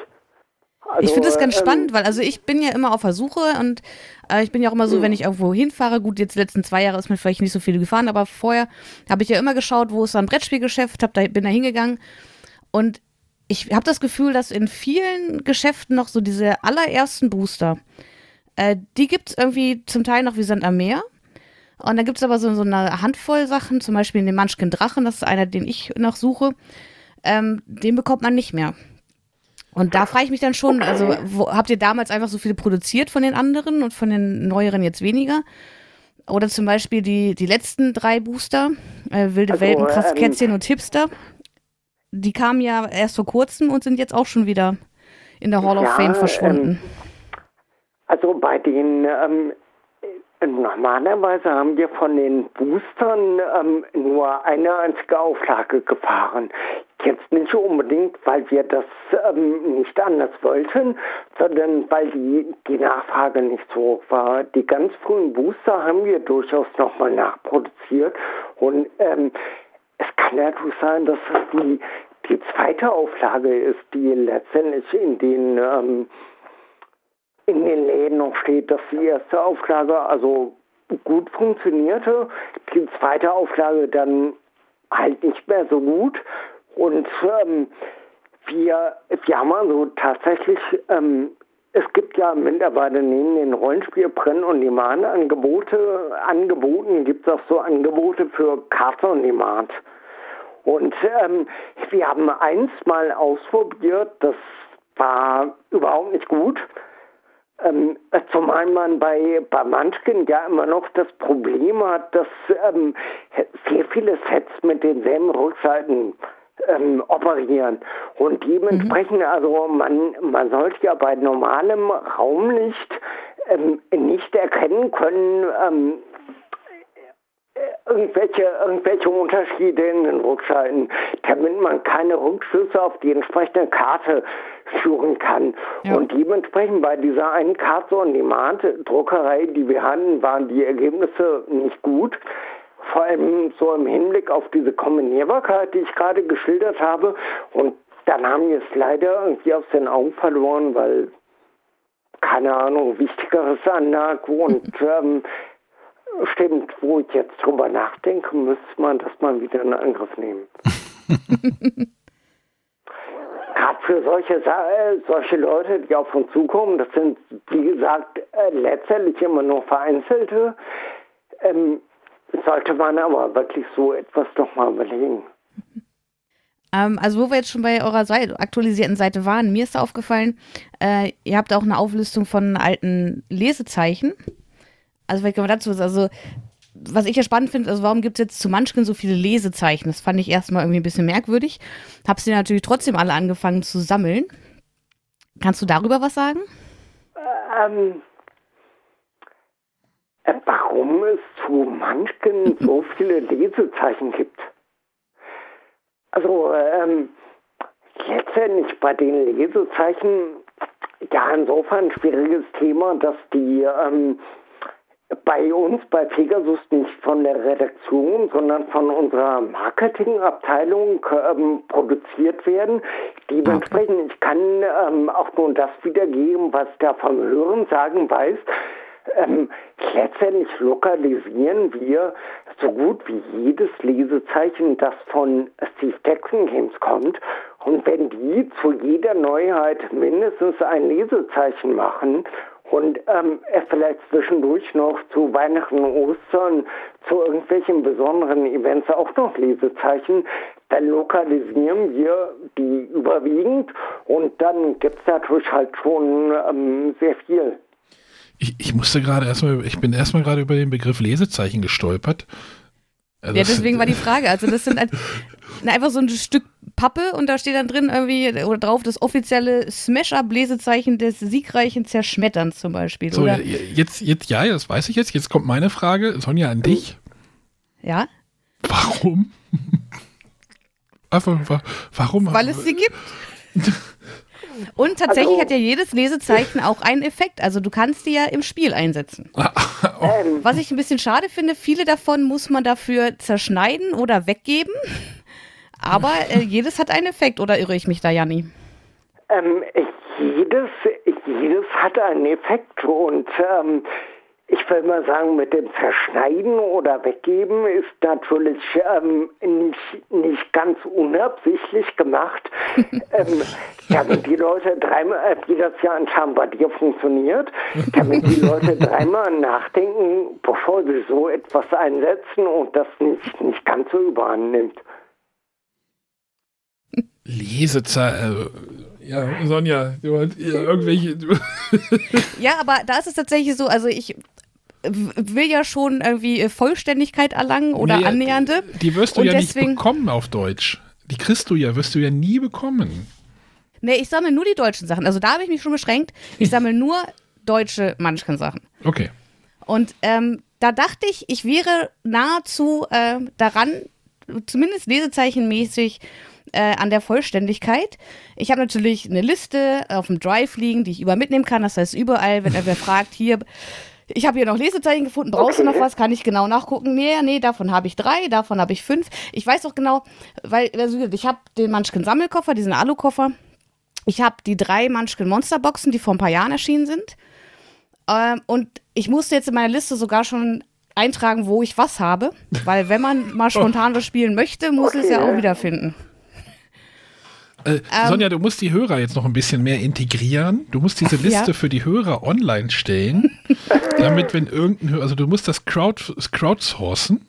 Also, ich finde das ganz ähm, spannend, weil also ich bin ja immer auf der Suche und äh, ich bin ja auch immer so, wenn ich irgendwo hinfahre, gut, jetzt die letzten zwei Jahre ist mir vielleicht nicht so viel gefahren, aber vorher habe ich ja immer geschaut, wo ist ein Brettspielgeschäft, hab da, bin da hingegangen und ich habe das Gefühl, dass in vielen Geschäften noch so diese allerersten Booster, äh, die gibt es irgendwie zum Teil noch wie Sand am Meer. Und dann gibt es aber so, so eine Handvoll Sachen, zum Beispiel den Munchkin Drachen, das ist einer, den ich noch suche. Ähm, den bekommt man nicht mehr. Und da frage ich mich dann schon, also wo, habt ihr damals einfach so viele produziert von den anderen und von den neueren jetzt weniger? Oder zum Beispiel die, die letzten drei Booster, äh, Wilde also, Welten, Krass Kätzchen ähm, und Hipster, die kamen ja erst vor kurzem und sind jetzt auch schon wieder in der Hall ja, of Fame verschwunden. Ähm, also bei den ähm, Normalerweise haben wir von den Boostern ähm, nur eine einzige Auflage gefahren. Jetzt nicht unbedingt, weil wir das ähm, nicht anders wollten, sondern weil die, die Nachfrage nicht so hoch war. Die ganz frühen Booster haben wir durchaus nochmal nachproduziert und ähm, es kann durchaus sein, dass es die, die zweite Auflage ist, die letztendlich in den ähm, in den Läden noch steht, dass die erste Auflage also gut funktionierte, die zweite Auflage dann halt nicht mehr so gut. Und ähm, wir, wir haben also tatsächlich, ähm, es gibt ja mittlerweile neben den Rollenspielprint und Demand Angebote, angeboten gibt es auch so Angebote für Karte und Demand. Und ähm, wir haben eins mal ausprobiert, das war überhaupt nicht gut. Ähm, zumal man bei, bei Munchkin ja immer noch das Problem hat, dass ähm, sehr viele Sets mit denselben Rückseiten ähm, operieren. Und dementsprechend, mhm. also man, man sollte ja bei normalem Raumlicht ähm, nicht erkennen können, ähm, irgendwelche, irgendwelche Unterschiede in den Rückseiten, damit man keine Rückschlüsse auf die entsprechende Karte führen kann. Ja. Und dementsprechend bei dieser einen Karte on Demand Druckerei, die wir hatten, waren die Ergebnisse nicht gut. Vor allem so im Hinblick auf diese Kombinierbarkeit, die ich gerade geschildert habe. Und dann haben wir es leider irgendwie aus den Augen verloren, weil keine Ahnung, Wichtigeres anlag und ähm, Stimmt, wo ich jetzt drüber nachdenke, müsste man das mal wieder in Angriff nehmen. Gerade für solche, äh, solche Leute, die auf uns zukommen, das sind, wie gesagt, äh, letztendlich immer nur Vereinzelte. Ähm, sollte man aber wirklich so etwas doch mal überlegen. Ähm, also wo wir jetzt schon bei eurer Seite, aktualisierten Seite waren, mir ist aufgefallen, äh, ihr habt auch eine Auflistung von alten Lesezeichen. Also vielleicht können wir dazu, also was ich ja spannend finde, also warum gibt es jetzt zu Munchkin so viele Lesezeichen? Das fand ich erstmal irgendwie ein bisschen merkwürdig. Hab sie natürlich trotzdem alle angefangen zu sammeln. Kannst du darüber was sagen? Ähm, äh, warum es zu Munchkin so viele Lesezeichen gibt? Also, ähm, letztendlich bei den Lesezeichen, ja, insofern ein schwieriges Thema, dass die ähm, bei uns bei Pegasus nicht von der Redaktion, sondern von unserer Marketingabteilung ähm, produziert werden. Dementsprechend, ich kann ähm, auch nur das wiedergeben, was ich da vom Hören sagen weiß. Ähm, letztendlich lokalisieren wir so gut wie jedes Lesezeichen, das von Steve Jackson Games kommt. Und wenn die zu jeder Neuheit mindestens ein Lesezeichen machen und ähm, vielleicht zwischendurch noch zu Weihnachten und Ostern zu irgendwelchen besonderen Events auch noch Lesezeichen, dann lokalisieren wir die überwiegend und dann gibt es natürlich halt schon ähm, sehr viel. Ich, ich musste gerade erstmal, ich bin erstmal gerade über den Begriff Lesezeichen gestolpert. Also ja, deswegen war die Frage. Also das sind ein, einfach so ein Stück Pappe und da steht dann drin irgendwie oder drauf das offizielle Smash-Up-Lesezeichen des siegreichen Zerschmetterns zum Beispiel. So, oder? jetzt, jetzt, ja, das weiß ich jetzt. Jetzt kommt meine Frage, Sonja, an dich. Ja? Warum? Einfach, warum? Weil es sie gibt. Und tatsächlich also, hat ja jedes Lesezeichen auch einen Effekt. Also du kannst die ja im Spiel einsetzen. Ähm. Was ich ein bisschen schade finde, viele davon muss man dafür zerschneiden oder weggeben. Aber äh, jedes hat einen Effekt, oder irre ich mich da, Janni? Ähm, jedes, jedes hat einen Effekt und ähm, ich will mal sagen, mit dem Zerschneiden oder Weggeben ist natürlich ähm, nicht, nicht ganz unabsichtlich gemacht, ähm, damit die Leute dreimal, wie das ja anscheinend bei dir funktioniert, damit die Leute dreimal nachdenken, bevor sie so etwas einsetzen und das nicht, nicht ganz so überhand nimmt. Lesezeit. Äh, ja, Sonja, du hast irgendwelche. ja, aber da ist es tatsächlich so, also ich will ja schon irgendwie Vollständigkeit erlangen oder nee, annähernde. Die wirst du und ja deswegen, nicht bekommen auf Deutsch. Die kriegst du ja, wirst du ja nie bekommen. Nee, ich sammle nur die deutschen Sachen. Also da habe ich mich schon beschränkt. Ich sammle nur deutsche Munchkin-Sachen. Okay. Und ähm, da dachte ich, ich wäre nahezu äh, daran, zumindest lesezeichenmäßig, äh, an der Vollständigkeit. Ich habe natürlich eine Liste auf dem Drive liegen, die ich über mitnehmen kann. Das heißt, überall, wenn er wer fragt, hier, ich habe hier noch Lesezeichen gefunden, brauchst okay. du noch was? Kann ich genau nachgucken? Nee, nee, davon habe ich drei, davon habe ich fünf. Ich weiß auch genau, weil also ich habe den Munchkin Sammelkoffer, diesen Alukoffer. Ich habe die drei Munchkin Monsterboxen, die vor ein paar Jahren erschienen sind. Ähm, und ich musste jetzt in meiner Liste sogar schon eintragen, wo ich was habe, weil wenn man mal spontan was spielen möchte, muss okay. es ja auch wiederfinden. Äh, ähm, Sonja, du musst die Hörer jetzt noch ein bisschen mehr integrieren. Du musst diese Liste ja. für die Hörer online stellen, damit, wenn irgendein Hörer, also du musst das Crowd, crowdsourcen.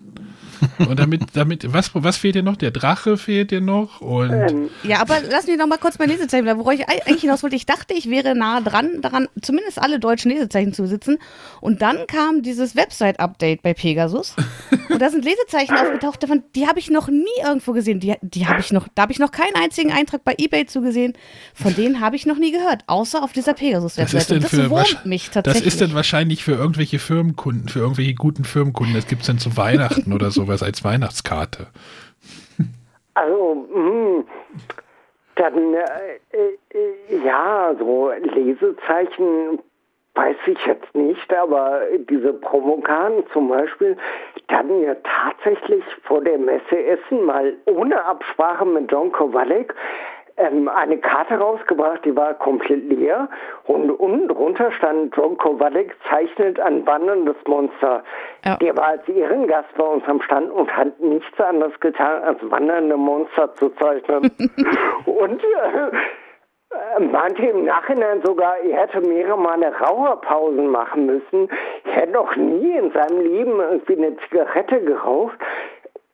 Und damit, damit, was, was fehlt dir noch? Der Drache fehlt dir noch und. Ähm. Ja, aber lass mich noch mal kurz mein Lesezeichen bleiben, worauf ich eigentlich hinaus wollte. Ich dachte, ich wäre nah dran, daran, zumindest alle deutschen Lesezeichen zu besitzen. Und dann kam dieses Website-Update bei Pegasus. Und da sind Lesezeichen aufgetaucht, davon, die habe ich noch nie irgendwo gesehen. Die, die habe ich noch, da habe ich noch keinen einzigen Eintrag bei eBay zugesehen. Von denen habe ich noch nie gehört, außer auf dieser Pegasus-Website. Das, das wurmt mich tatsächlich. Das ist dann wahrscheinlich für irgendwelche Firmenkunden, für irgendwelche guten Firmenkunden. Das gibt es dann zu Weihnachten oder sowas als Weihnachtskarte. Also, hm, dann, äh, äh, ja, so Lesezeichen weiß ich jetzt nicht, aber diese Provokaten zum Beispiel, die hatten ja tatsächlich vor der Messe Essen mal ohne Absprache mit John Kowalek ähm, eine Karte rausgebracht, die war komplett leer und unten drunter stand John Kowalek zeichnet ein wanderndes Monster. Ja. Der war als Ehrengast bei uns am Stand und hat nichts anderes getan, als wandernde Monster zu zeichnen. und äh, Äh, Meinte im Nachhinein sogar, er hätte mehrere Male Raucherpausen machen müssen. Er hätte noch nie in seinem Leben irgendwie eine Zigarette geraucht.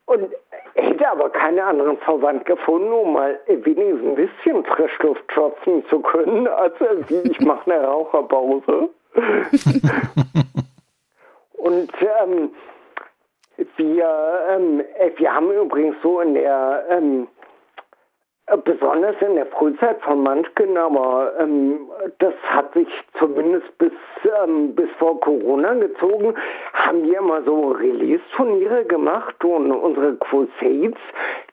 Und hätte aber keinen anderen Verwandt gefunden, um mal wenigstens ein bisschen Frischluft tropfen zu können, als wie ich mache eine Raucherpause. Und ähm, wir, ähm, wir haben übrigens so in der ähm, Besonders in der Frühzeit von Munchkin, aber ähm, das hat sich zumindest bis, ähm, bis vor Corona gezogen, haben wir immer so Release-Turniere gemacht und unsere Crusades,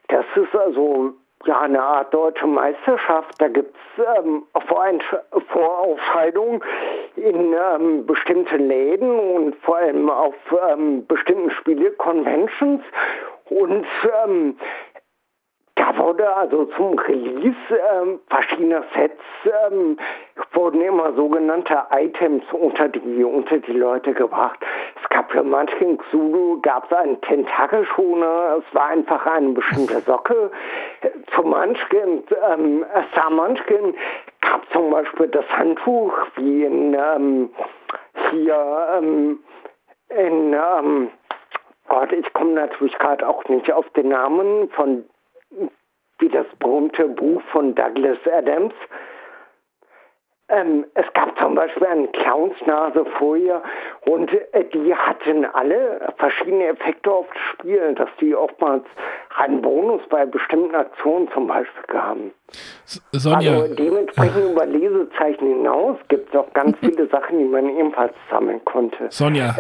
das ist also ja eine Art deutsche Meisterschaft. Da gibt es ähm, Vorausscheidungen in ähm, bestimmte Läden und vor allem auf ähm, bestimmten Spiele-Conventions. Und ähm, wurde also zum Release ähm, verschiedener Sets ähm, wurden immer sogenannte Items unter die unter die Leute gebracht. Es gab für manchen Xulu gab es einen Tentakelschoner, es war einfach eine bestimmte Socke. Zu manchen ähm, Star Munchkin gab zum Beispiel das Handtuch wie in ähm, hier ähm, in ähm, Gott, ich komme natürlich gerade auch nicht auf den Namen von wie das berühmte Buch von Douglas Adams. Ähm, es gab zum Beispiel eine Clownsnase vorher und äh, die hatten alle verschiedene Effekte auf das Spiel, dass die oftmals einen Bonus bei bestimmten Aktionen zum Beispiel gaben. Sonja, also dementsprechend über Lesezeichen hinaus gibt es auch ganz viele Sachen, die man ebenfalls sammeln konnte. Sonja,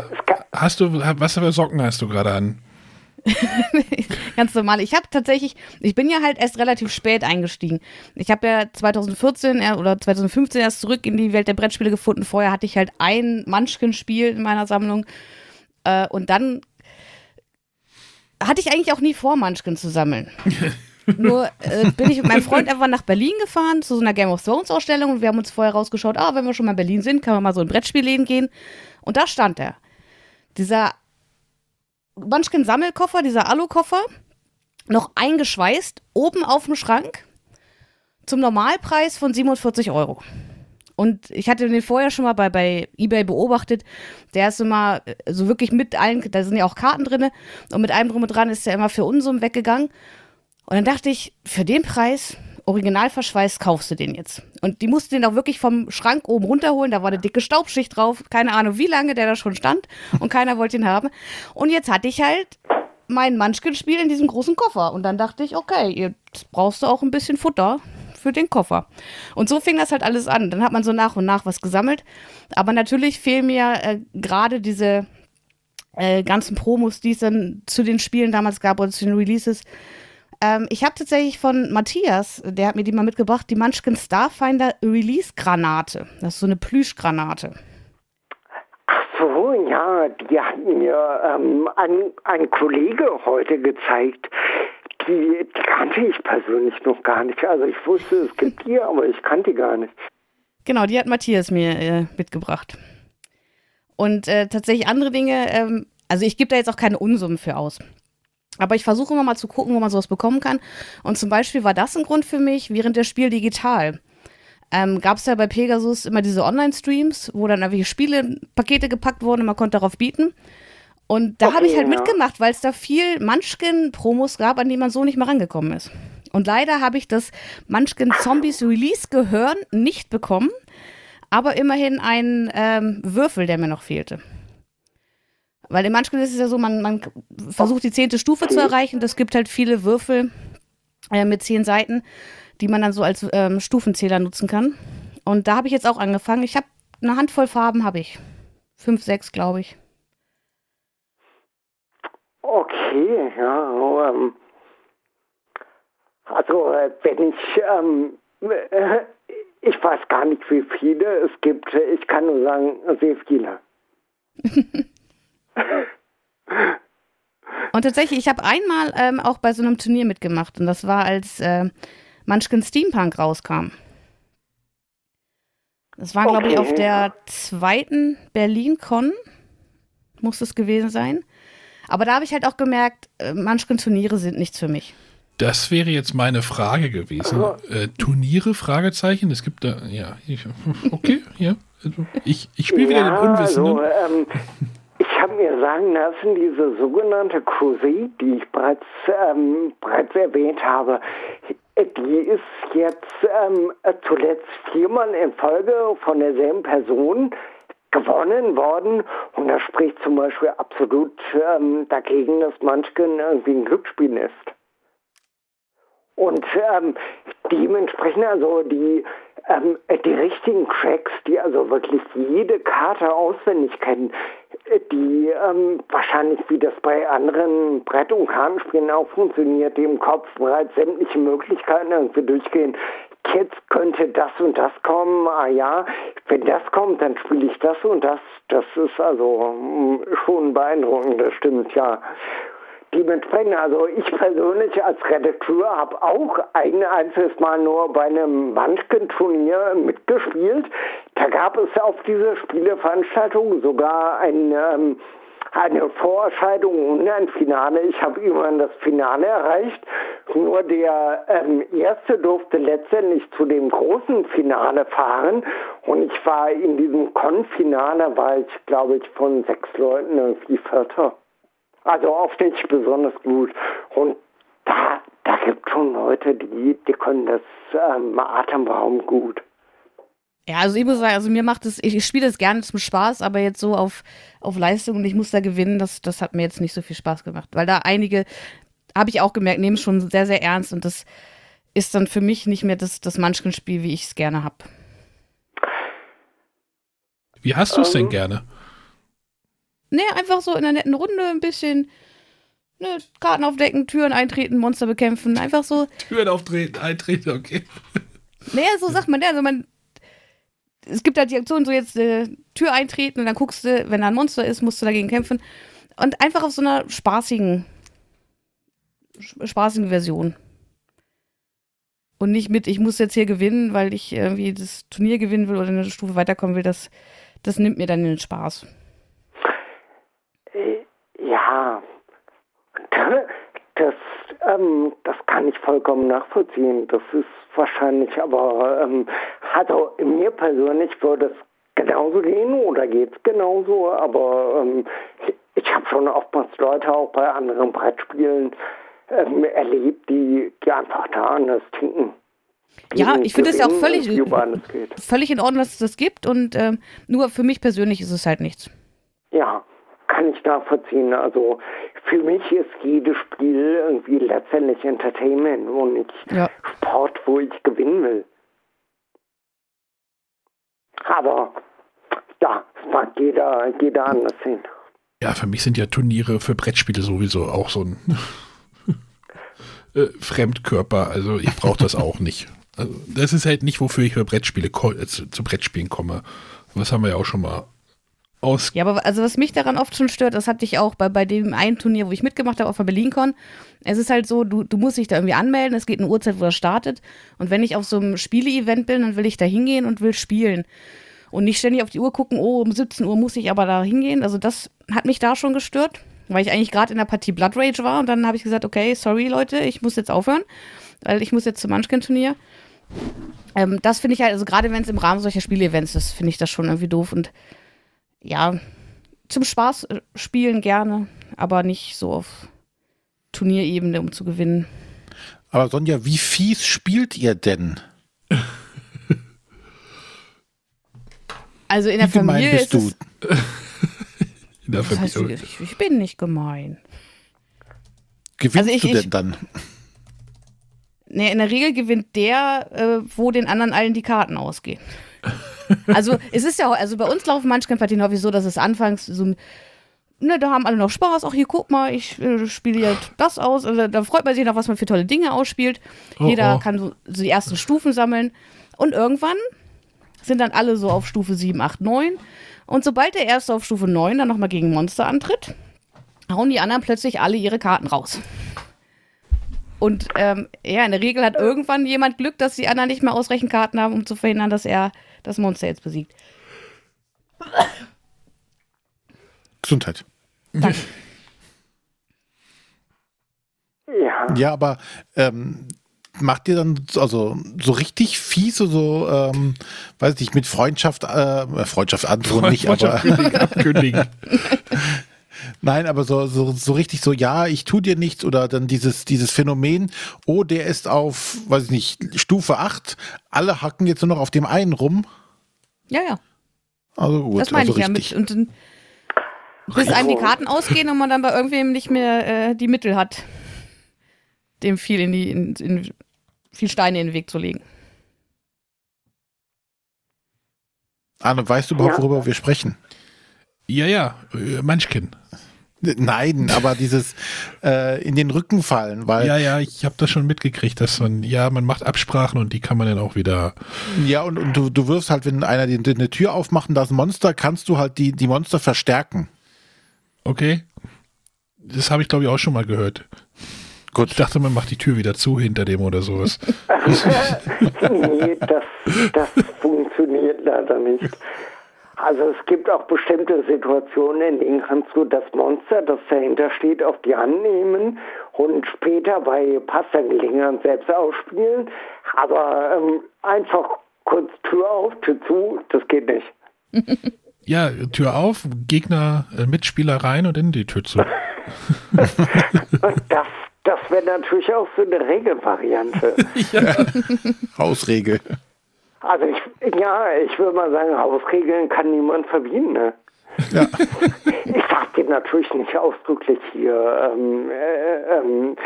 hast du, was für Socken hast du gerade an? Ganz normal. Ich habe tatsächlich, ich bin ja halt erst relativ spät eingestiegen. Ich habe ja 2014 oder 2015 erst zurück in die Welt der Brettspiele gefunden. Vorher hatte ich halt ein Munchkin-Spiel in meiner Sammlung. Äh, und dann hatte ich eigentlich auch nie vor, Munchkin zu sammeln. Nur äh, bin ich mit meinem Freund einfach nach Berlin gefahren zu so einer Game of Thrones Ausstellung und wir haben uns vorher rausgeschaut, ah, wenn wir schon mal in Berlin sind, kann man mal so in Brettspielläden gehen. Und da stand er. Dieser Munchkin-Sammelkoffer, dieser Alukoffer, noch eingeschweißt, oben auf dem Schrank, zum Normalpreis von 47 Euro. Und ich hatte den vorher schon mal bei, bei eBay beobachtet. Der ist immer so wirklich mit allen, da sind ja auch Karten drin. Und mit allem drum und dran ist der immer für Unsummen weggegangen. Und dann dachte ich, für den Preis original verschweißt, kaufst du den jetzt. Und die mussten den auch wirklich vom Schrank oben runterholen. Da war eine dicke Staubschicht drauf. Keine Ahnung, wie lange der da schon stand. Und keiner wollte ihn haben. Und jetzt hatte ich halt mein Munchkin-Spiel in diesem großen Koffer. Und dann dachte ich, okay, jetzt brauchst du auch ein bisschen Futter für den Koffer. Und so fing das halt alles an. Dann hat man so nach und nach was gesammelt. Aber natürlich fehlen mir äh, gerade diese äh, ganzen Promos, die es dann zu den Spielen damals gab oder zu den Releases ähm, ich habe tatsächlich von Matthias, der hat mir die mal mitgebracht, die Munchkin Starfinder Release Granate. Das ist so eine Plüschgranate. Ach so, ja, die hat mir ähm, ein, ein Kollege heute gezeigt. Die, die kannte ich persönlich noch gar nicht. Also ich wusste, es gibt die, aber ich kannte die gar nicht. Genau, die hat Matthias mir äh, mitgebracht. Und äh, tatsächlich andere Dinge, ähm, also ich gebe da jetzt auch keine Unsummen für aus. Aber ich versuche immer mal zu gucken, wo man sowas bekommen kann. Und zum Beispiel war das ein Grund für mich, während der Spiel digital. Ähm, Gab es ja bei Pegasus immer diese Online-Streams, wo dann irgendwelche Spiele, Pakete gepackt wurden und man konnte darauf bieten. Und da okay, habe ich halt ja. mitgemacht, weil es da viel Munchkin-Promos gab, an die man so nicht mehr rangekommen ist. Und leider habe ich das Munchkin Zombies Release Gehören nicht bekommen, aber immerhin einen ähm, Würfel, der mir noch fehlte. Weil im Munchkin ist es ja so, man, man versucht die zehnte Stufe zu erreichen. Es gibt halt viele Würfel äh, mit zehn Seiten, die man dann so als ähm, Stufenzähler nutzen kann. Und da habe ich jetzt auch angefangen. Ich habe eine Handvoll Farben, habe ich. Fünf, sechs, glaube ich. Okay, ja. Ähm, also, äh, wenn ich, ähm, äh, ich weiß gar nicht, wie viele es gibt. Ich kann nur sagen, sehr viele. Und tatsächlich, ich habe einmal ähm, auch bei so einem Turnier mitgemacht und das war, als äh, Munchkin Steampunk rauskam. Das war, okay. glaube ich, auf der zweiten Berlin-Con, muss es gewesen sein. Aber da habe ich halt auch gemerkt, äh, Munchkin-Turniere sind nichts für mich. Das wäre jetzt meine Frage gewesen. Äh, Turniere? Fragezeichen. Es gibt da, ja, ich, okay, ja. Also ich, ich spiele wieder ja, den Unwissenden. Also, ähm, ich habe mir sagen lassen, diese sogenannte Crusade, die ich bereits, ähm, bereits erwähnt habe, die ist jetzt ähm, zuletzt viermal in Folge von derselben Person gewonnen worden. Und das spricht zum Beispiel absolut ähm, dagegen, dass Munchkin irgendwie ein Glücksspiel ist. Und ähm, dementsprechend also die, ähm, die richtigen Tracks, die also wirklich jede Karte auswendig kennen, die ähm, wahrscheinlich wie das bei anderen Brett- und Kartenspielen auch funktioniert, die im Kopf bereits sämtliche Möglichkeiten irgendwie durchgehen. Jetzt könnte das und das kommen, ah ja, wenn das kommt, dann spiele ich das und das. Das ist also mm, schon beeindruckend, das stimmt ja. Dementsprechend, also ich persönlich als Redakteur habe auch ein einziges Mal nur bei einem Munchkin-Turnier mitgespielt. Da gab es auf dieser Spieleveranstaltung sogar ein, ähm, eine Vorerscheinung und ein Finale. Ich habe irgendwann das Finale erreicht. Nur der ähm, Erste durfte letztendlich zu dem großen Finale fahren. Und ich war in diesem Con-Finale, war ich, glaube ich, von sechs Leuten irgendwie Vierter. Also auch nicht besonders gut. Und da, da gibt schon Leute, die, die können das ähm, atemberaubend gut. Ja, also ich muss sagen, also mir macht es, ich spiele das gerne zum Spaß, aber jetzt so auf, auf Leistung und ich muss da gewinnen, das, das hat mir jetzt nicht so viel Spaß gemacht. Weil da einige, habe ich auch gemerkt, nehmen es schon sehr, sehr ernst und das ist dann für mich nicht mehr das, das Munchkin-Spiel, wie ich es gerne habe. Wie hast du es denn Ähm, gerne? Nee, einfach so in einer netten Runde ein bisschen ne, Karten aufdecken, Türen eintreten, Monster bekämpfen. Einfach so. Türen auftreten, eintreten, okay. Naja, so sagt man ja. Also man. Es gibt halt die Aktion, so jetzt äh, Tür eintreten und dann guckst du, wenn da ein Monster ist, musst du dagegen kämpfen. Und einfach auf so einer spaßigen, spaßigen Version. Und nicht mit, ich muss jetzt hier gewinnen, weil ich irgendwie das Turnier gewinnen will oder eine Stufe weiterkommen will. Das, das nimmt mir dann den Spaß. Äh, Ja, das, ähm, das kann ich vollkommen nachvollziehen. Das ist wahrscheinlich aber, ähm, also mir persönlich würde es genauso gehen oder geht es genauso, aber ähm, ich habe schon oftmals Leute auch bei anderen Brettspielen ähm, erlebt, die, die einfach da anders tinken. Ja, ich finde es ja auch völlig-. Völlig in Ordnung, dass es das gibt und ähm, nur für mich persönlich ist es halt nichts. Ja, kann ich nachvollziehen. Also für mich ist jedes Spiel irgendwie letztendlich Entertainment und nicht Ja. Sport, wo ich gewinnen will. Aber ja, es mag jeder, jeder anders sehen. Ja, für mich sind ja Turniere für Brettspiele sowieso auch so ein äh, Fremdkörper. Also ich brauche das auch nicht. Also das ist halt nicht, wofür ich für Brettspiele äh, zu, zu Brettspielen komme. Das haben wir ja auch schon mal aus. Ja, aber also was mich daran oft schon stört, das hatte ich auch bei, bei dem einen Turnier, wo ich mitgemacht habe, auf der BerlinCon. Es ist halt so, du, du musst dich da irgendwie anmelden, es geht eine Uhrzeit, wo das startet. Und wenn ich auf so einem Spiele-Event bin, dann will ich da hingehen und will spielen. Und nicht ständig auf die Uhr gucken, oh, um 17 Uhr muss ich aber da hingehen. Also das hat mich da schon gestört, weil ich eigentlich gerade in der Partie Blood Rage war. Und dann habe ich gesagt, okay, sorry Leute, ich muss jetzt aufhören, weil ich muss jetzt zum Munchkin-Turnier. Ähm, das finde ich halt, also gerade wenn es im Rahmen solcher Spiele-Events ist, finde ich das schon irgendwie doof. Und ja, zum Spaß äh, spielen gerne, aber nicht so auf Turnierebene, um zu gewinnen. Aber Sonja, wie fies spielt ihr denn? Also in der Wie gemein Familie bist ist du? In der Das heißt, Familie. ich, ich bin nicht gemein. Gewinnst Also ich- du ich- denn dann? Nee, in der Regel gewinnt der, äh, wo den anderen allen die Karten ausgehen. Also es ist ja, also bei uns laufen Munchkin-Partien häufig so, dass es anfangs so, ein- ne, da haben alle noch Spaß. Ach hier, guck mal, ich äh, spiele jetzt das aus. Also, da freut man sich noch, was man für tolle Dinge ausspielt. Oh, Jeder oh. kann so, so die ersten Stufen sammeln. Und irgendwann sind dann alle so auf Stufe 7, 8, 9. Und sobald der Erste auf Stufe 9 dann nochmal gegen Monster antritt, hauen die anderen plötzlich alle ihre Karten raus. Und ähm, ja, in der Regel hat irgendwann jemand Glück, dass die anderen nicht mehr ausreichend Karten haben, um zu verhindern, dass er das Monster jetzt besiegt. Gesundheit. Danke. Ja, Ja, aber ähm, macht ihr dann also so richtig fies so, ähm, weiß nicht, mit Freundschaft, äh, Freundschaft antworten nicht, aber abkündigen. Nein, aber so, so, so richtig so, ja, ich tu dir nichts oder dann dieses, dieses Phänomen, oh, der ist auf, weiß ich nicht, Stufe 8, alle hacken jetzt nur noch auf dem einen rum. Ja, ja. Also gut, das meine also ich ja richtig. mit. Und dann, bis einem die Karten ausgehen und man dann bei irgendwem nicht mehr äh, die Mittel hat, dem viel in die, in, in, viel Steine in den Weg zu legen. Arne, weißt du überhaupt, Ja. worüber wir sprechen? Ja, ja, äh, Munchkin. Nein, aber dieses äh, in den Rücken fallen, weil Ja, ja, ich habe das schon mitgekriegt, dass man, ja, man macht Absprachen und die kann man dann auch wieder. Ja, und, und du, du wirst halt, wenn einer die, die eine Tür aufmacht und da ist ein Monster, kannst du halt die, die Monster verstärken. Okay. Das habe ich, glaube ich, auch schon mal gehört. Gut. Ich dachte, man macht die Tür wieder zu hinter dem oder sowas. nee, das, das funktioniert leider nicht. Also es gibt auch bestimmte Situationen, in denen kannst du das Monster, das dahinter steht, auf die Hand nehmen und später bei passender Gelegenheit selbst ausspielen. Aber ähm, einfach kurz Tür auf, Tür zu, das geht nicht. Ja, Tür auf, Gegner, äh, Mitspieler rein und in die Tür zu. Das, das wäre natürlich auch so eine Regelvariante. Hausregel. Also ich, ja, ich würde mal sagen, Hausregeln kann niemand verbieten. Ne? Ja. Ich darf den natürlich nicht ausdrücklich hier. Ähm, äh, ähm,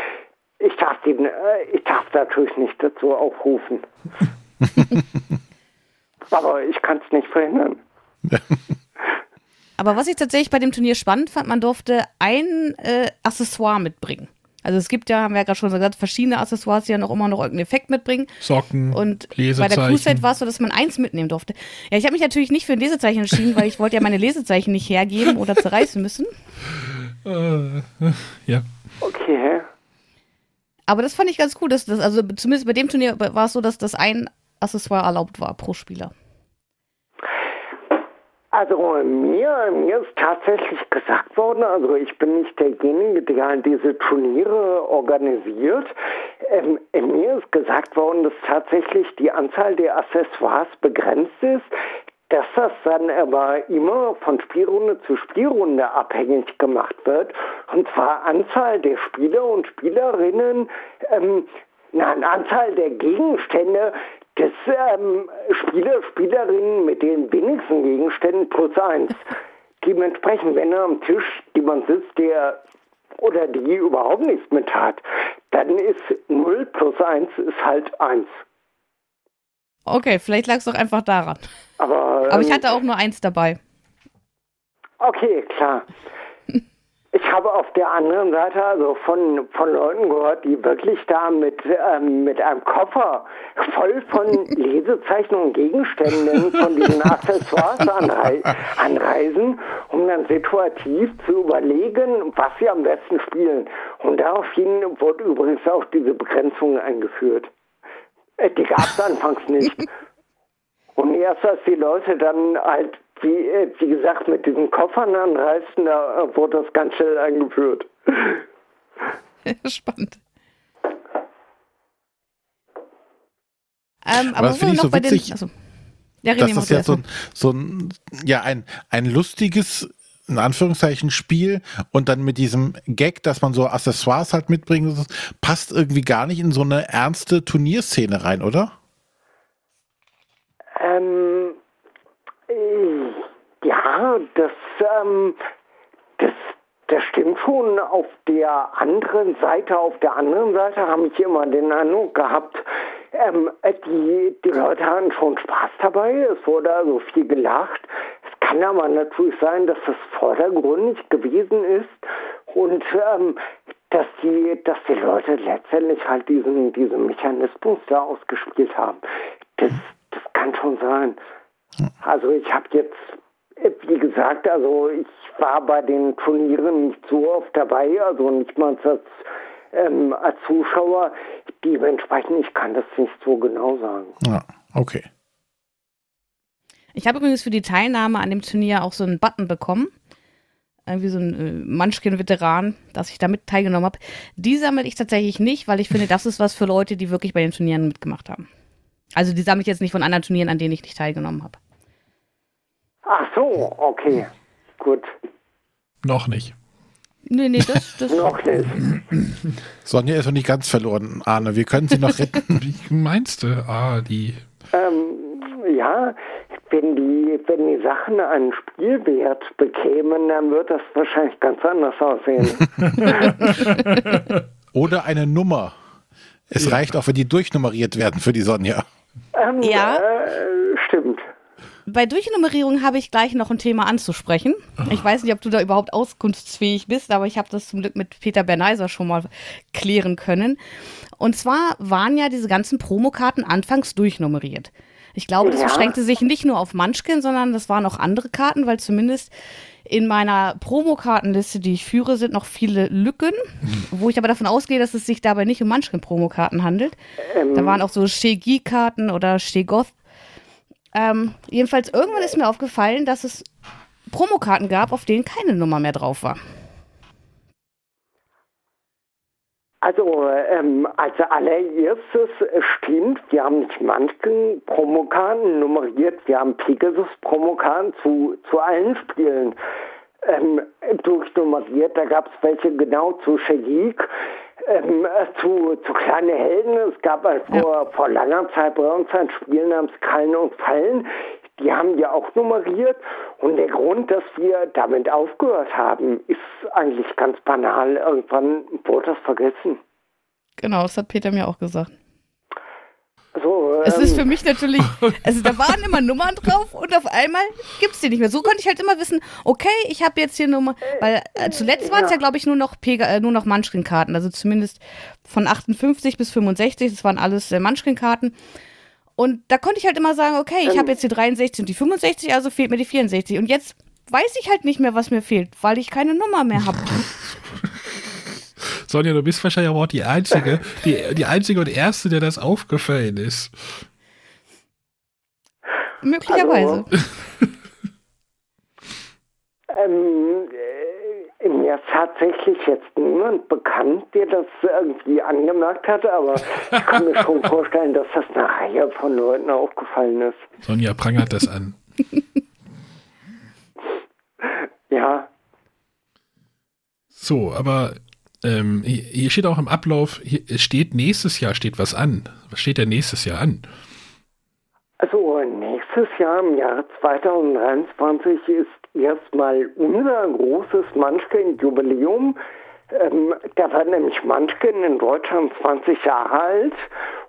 ich darf den, äh, ich darf natürlich nicht dazu aufrufen. Aber ich kann es nicht verhindern. Aber was ich tatsächlich bei dem Turnier spannend fand, man durfte ein äh, Accessoire mitbringen. Also es gibt ja, haben wir ja gerade schon gesagt, verschiedene Accessoires, die ja noch immer noch irgendeinen Effekt mitbringen. Socken, Und bei der. Crusade war es so, dass man eins mitnehmen durfte. Ja, ich habe mich natürlich nicht für ein Lesezeichen entschieden, weil ich wollte ja meine Lesezeichen nicht hergeben oder zerreißen müssen. Äh, ja. Okay. Aber das fand ich ganz cool, dass das, also zumindest bei dem Turnier war es so, dass das ein Accessoire erlaubt war pro Spieler. Also mir, mir ist tatsächlich gesagt worden, also ich bin nicht derjenige, der diese Turniere organisiert. Ähm, mir ist gesagt worden, dass tatsächlich die Anzahl der Accessoires begrenzt ist, dass das dann aber immer von Spielrunde zu Spielrunde abhängig gemacht wird. Und zwar Anzahl der Spieler und Spielerinnen, ähm, nein, Anzahl der Gegenstände des ähm, Spieler, Spielerinnen mit den wenigsten Gegenständen plus eins. Dementsprechend, wenn er am Tisch jemand sitzt, der oder die überhaupt nichts mit hat, dann ist 0 plus 1 ist halt 1. Okay, vielleicht lag es doch einfach daran. Aber, Aber ich ähm, hatte auch nur eins dabei. Okay, klar. Ich habe auf der anderen Seite also von, von Leuten gehört, die wirklich da mit, ähm, mit einem Koffer voll von Lesezeichen und Gegenständen von diesen Accessoires anrei anreisen, um dann situativ zu überlegen, was sie am besten spielen. Und daraufhin wurde übrigens auch diese Begrenzung eingeführt. Äh, Die gab es anfangs nicht. Und erst als die Leute dann halt, wie, äh, wie gesagt, mit diesen Koffern anreisten, da äh, wurde das ganz schnell eingeführt. Spannend. Ähm, Aber aber das finde ich noch so bei den. witzig, Also, ja, dass das ja so so ein, ja, ein, ein lustiges, in Anführungszeichen, Spiel und dann mit diesem Gag, dass man so Accessoires halt mitbringt, das passt irgendwie gar nicht in so eine ernste Turnierszene rein, oder? Ähm, äh, das, ähm, das, das stimmt schon. Auf der anderen Seite, auf der anderen Seite habe ich immer den Eindruck gehabt, ähm, die, die Leute hatten schon Spaß dabei. Es wurde also viel gelacht. Es kann aber natürlich sein, dass das vordergründig gewesen ist und ähm, dass die, dass die Leute letztendlich halt diesen, diesen Mechanismus da ausgespielt haben. Das, das kann schon sein. Also ich habe jetzt, wie gesagt, also ich war bei den Turnieren nicht so oft dabei, also nicht mal als, ähm, als Zuschauer. Dementsprechend, ich kann das nicht so genau sagen. Ja, okay. Ich habe übrigens für die Teilnahme an dem Turnier auch so einen Button bekommen. irgendwie so ein äh, Munchkin-Veteran, dass ich damit teilgenommen habe. Die sammle ich tatsächlich nicht, weil ich finde, das ist was für Leute, die wirklich bei den Turnieren mitgemacht haben. Also die sammle ich jetzt nicht von anderen Turnieren, an denen ich nicht teilgenommen habe. Ach so, okay. Gut. Noch nicht. Nee, nee, das, das Noch nicht. Sonja ist noch nicht ganz verloren, Arne. Wir können sie noch retten. Wie meinst du? Ah, die. Ähm, ja, wenn die, wenn die Sachen einen Spielwert bekämen, dann wird das wahrscheinlich ganz anders aussehen. Oder eine Nummer. Es reicht auch, wenn die durchnummeriert werden für die Sonja. ähm, Ja. Äh. Bei Durchnummerierung habe ich gleich noch ein Thema anzusprechen. Ich weiß nicht, ob du da überhaupt auskunftsfähig bist, aber ich habe das zum Glück mit Peter Berneiser schon mal klären können. Und zwar waren ja diese ganzen Promokarten anfangs durchnummeriert. Ich glaube, das Ja. beschränkte sich nicht nur auf Munchkin, sondern das waren auch andere Karten, weil zumindest in meiner Promokartenliste, die ich führe, sind noch viele Lücken, wo ich aber davon ausgehe, dass es sich dabei nicht um Munchkin-Promokarten handelt. Da waren auch so Shegi-Karten oder Shegoth. Ähm, jedenfalls irgendwann ist mir aufgefallen, dass es Promokarten gab, auf denen keine Nummer mehr drauf war. Also ähm, als allererstes äh, stimmt, wir haben nicht manchen Promokarten nummeriert, wir haben Pegasus Promokarten zu, zu allen Spielen ähm, durchnummeriert. Da gab es welche genau zu Shagik, ähm, äh, zu, zu kleine Helden. Es gab halt vor, vor langer Zeit bei uns ein Spiel namens Kallen und Fallen. Die haben wir auch nummeriert. Und der Grund, dass wir damit aufgehört haben, ist eigentlich ganz banal. Irgendwann wurde das vergessen. Genau, das hat Peter mir auch gesagt. So, Es ähm, ist für mich natürlich, also da waren immer Nummern drauf und auf einmal gibt es die nicht mehr. So konnte ich halt immer wissen, okay, ich habe jetzt hier Nummer, weil äh, zuletzt waren es ja, glaube ich, nur noch Pega, äh, nur noch Munchkin-Karten, also zumindest von 58 bis 65, das waren alles äh, Munchkin-Karten. Und da konnte ich halt immer sagen, okay, ich habe jetzt die 63 und die 65, also fehlt mir die 64. Und jetzt weiß ich halt nicht mehr, was mir fehlt, weil ich keine Nummer mehr habe. Sonja, du bist wahrscheinlich aber auch die Einzige, die, die Einzige und Erste, der das aufgefallen ist. Möglicherweise. ähm, äh, mir ist tatsächlich jetzt niemand bekannt, der das irgendwie angemerkt hat, aber ich kann mir schon vorstellen, dass das einer Reihe von Leuten aufgefallen ist. Sonja prangert das an. Ja, So, aber ähm, hier steht auch im Ablauf, hier steht nächstes Jahr steht was an. Was steht denn nächstes Jahr an? Also nächstes Jahr im Jahr 2023 ist erstmal unser großes Munchkin-Jubiläum. Ähm, da wird nämlich Munchkin in Deutschland 20 Jahre alt